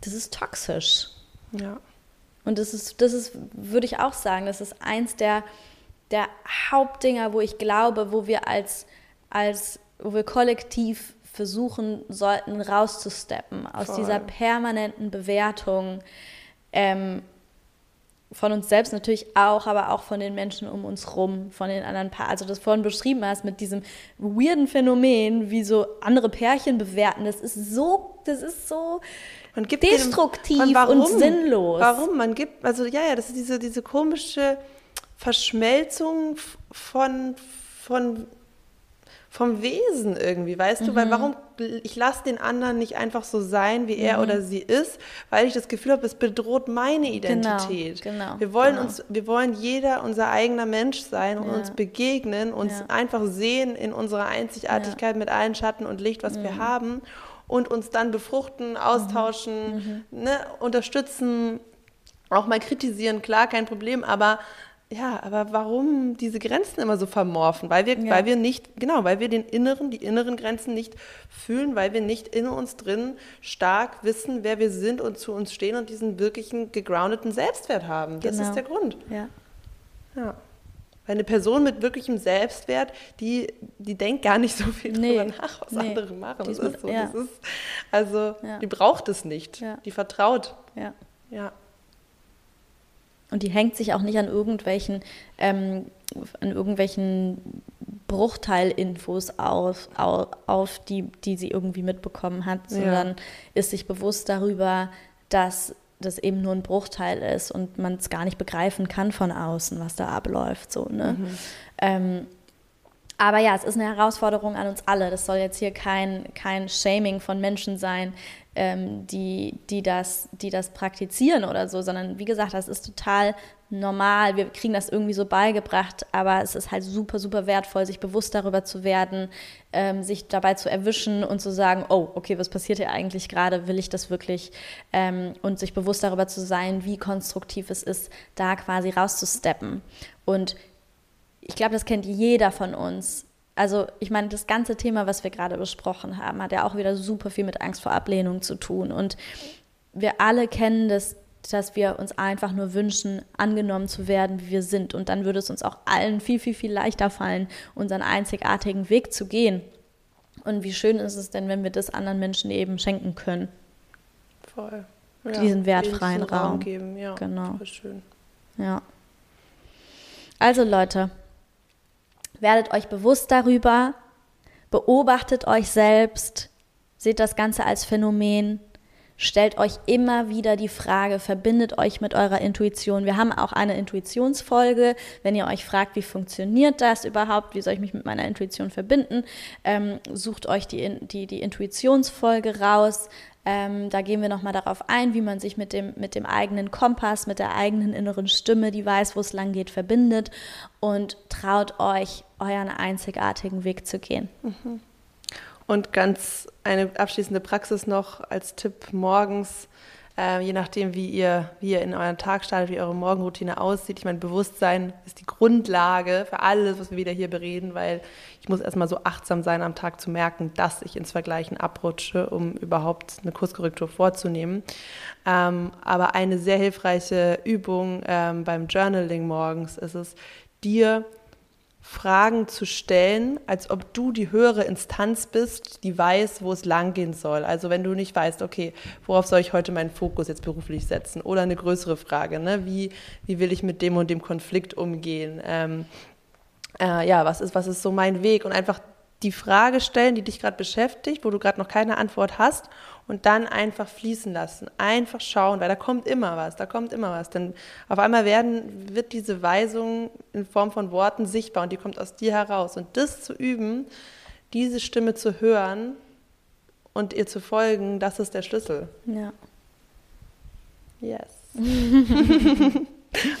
das ist toxisch. Ja. Und das ist, das ist, würde ich auch sagen, das ist eins der der Hauptdinger, wo ich glaube, wo wir als, als wo wir kollektiv versuchen sollten, rauszusteppen aus Voll. dieser permanenten Bewertung ähm, von uns selbst natürlich auch, aber auch von den Menschen um uns rum, von den anderen Paaren. Also das vorhin beschrieben hast mit diesem weirden Phänomen, wie so andere Pärchen bewerten. Das ist so, das ist so destruktiv dem, und sinnlos. Warum? Man gibt, also ja, ja, das ist diese, diese komische Verschmelzung von, von, vom Wesen irgendwie, weißt mhm. du? Weil mhm. warum, ich lasse den anderen nicht einfach so sein, wie er mhm. oder sie ist, weil ich das Gefühl habe, es bedroht meine Identität. Genau, genau, wir wollen genau. uns, wir wollen jeder unser eigener Mensch sein und ja. uns begegnen, uns ja. einfach sehen in unserer Einzigartigkeit ja. mit allen Schatten und Licht, was mhm. wir haben und uns dann befruchten, austauschen, mhm. ne, unterstützen, auch mal kritisieren, klar, kein Problem, aber ja, aber warum diese Grenzen immer so vermorfen? Weil wir, ja. weil wir nicht, genau, weil wir den inneren, die inneren Grenzen nicht fühlen, weil wir nicht in uns drin stark wissen, wer wir sind und zu uns stehen und diesen wirklichen gegroundeten Selbstwert haben. Das genau. ist der Grund. Ja. ja. Weil eine Person mit wirklichem Selbstwert, die, die denkt gar nicht so viel nee. darüber nach, was nee. andere machen. Das ist so, ja. das ist, also, die braucht es nicht. Die vertraut. Ja. Ja. Und die hängt sich auch nicht an irgendwelchen, ähm, an irgendwelchen Bruchteilinfos auf, auf, auf, die, die sie irgendwie mitbekommen hat, sondern ja. ist sich bewusst darüber, dass das eben nur ein Bruchteil ist und man es gar nicht begreifen kann von außen, was da abläuft. So, ne? Mhm. Ähm, aber ja, es ist eine Herausforderung an uns alle. Das soll jetzt hier kein, kein Shaming von Menschen sein, ähm, die, die, das, die das praktizieren oder so, sondern wie gesagt, das ist total normal. Wir kriegen das irgendwie so beigebracht, aber es ist halt super, super wertvoll, sich bewusst darüber zu werden, ähm, sich dabei zu erwischen und zu sagen, oh, okay, was passiert hier eigentlich gerade? Will ich das wirklich? Ähm, und sich bewusst darüber zu sein, wie konstruktiv es ist, da quasi rauszusteppen. Und ich glaube, das kennt jeder von uns also ich meine, das ganze Thema, was wir gerade besprochen haben, hat ja auch wieder super viel mit Angst vor Ablehnung zu tun. Und wir alle kennen das, dass wir uns einfach nur wünschen, angenommen zu werden, wie wir sind. Und dann würde es uns auch allen viel, viel, viel leichter fallen, unseren einzigartigen Weg zu gehen. Und wie schön ist es denn, wenn wir das anderen Menschen eben schenken können? Voll. Ja, diesen wertfreien Raum. Raum geben, ja. Genau. Voll schön. Ja. Also Leute, Werdet euch bewusst darüber, beobachtet euch selbst, seht das Ganze als Phänomen, stellt euch immer wieder die Frage, verbindet euch mit eurer Intuition. Wir haben auch eine Intuitionsfolge. Wenn ihr euch fragt, wie funktioniert das überhaupt, wie soll ich mich mit meiner Intuition verbinden, ähm, sucht euch die, die, die Intuitionsfolge raus. Ähm, da gehen wir nochmal darauf ein, wie man sich mit dem, mit dem eigenen Kompass, mit der eigenen inneren Stimme, die weiß, wo es lang geht, verbindet und traut euch, euren einzigartigen Weg zu gehen. Mhm. Und ganz eine abschließende Praxis noch als Tipp morgens, äh, je nachdem, wie ihr, wie ihr in euren Tag startet, wie eure Morgenroutine aussieht. Ich meine, Bewusstsein ist die Grundlage für alles, was wir wieder hier bereden, weil ich muss erstmal so achtsam sein, am Tag zu merken, dass ich ins Vergleichen abrutsche, um überhaupt eine Kurskorrektur vorzunehmen. Ähm, aber eine sehr hilfreiche Übung ähm, beim Journaling morgens ist es, dir Fragen zu stellen, als ob du die höhere Instanz bist, die weiß, wo es langgehen soll. Also wenn du nicht weißt, okay, worauf soll ich heute meinen Fokus jetzt beruflich setzen? Oder eine größere Frage, ne? wie, wie will ich mit dem und dem Konflikt umgehen? Ähm, äh, ja, was ist, was ist so mein Weg? Und einfach die Frage stellen, die dich gerade beschäftigt, wo du gerade noch keine Antwort hast und dann einfach fließen lassen, einfach schauen, weil da kommt immer was, da kommt immer was. Denn auf einmal werden, wird diese Weisung in Form von Worten sichtbar und die kommt aus dir heraus. Und das zu üben, diese Stimme zu hören und ihr zu folgen, das ist der Schlüssel. Ja. Yes. [LAUGHS]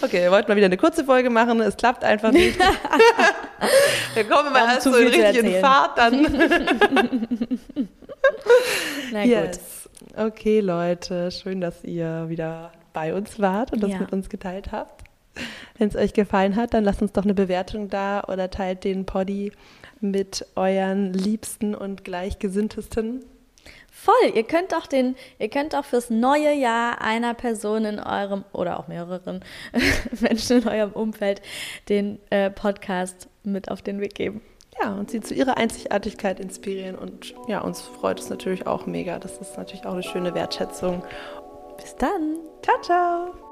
Okay, wir wollten mal wieder eine kurze Folge machen, es klappt einfach nicht. [LAUGHS] wir kommen mal erst so in richtigen Fahrt dann. [LAUGHS] [LAUGHS] Na gut. Yes. Okay, Leute, schön, dass ihr wieder bei uns wart und das ja. mit uns geteilt habt. Wenn es euch gefallen hat, dann lasst uns doch eine Bewertung da oder teilt den Poddy mit euren Liebsten und Gleichgesinntesten. Voll, ihr könnt doch den, ihr könnt doch fürs neue Jahr einer Person in eurem oder auch mehreren [LAUGHS] Menschen in eurem Umfeld den äh, Podcast mit auf den Weg geben. Ja, und sie zu ihrer Einzigartigkeit inspirieren. Und ja, uns freut es natürlich auch mega. Das ist natürlich auch eine schöne Wertschätzung. Bis dann. Ciao, ciao.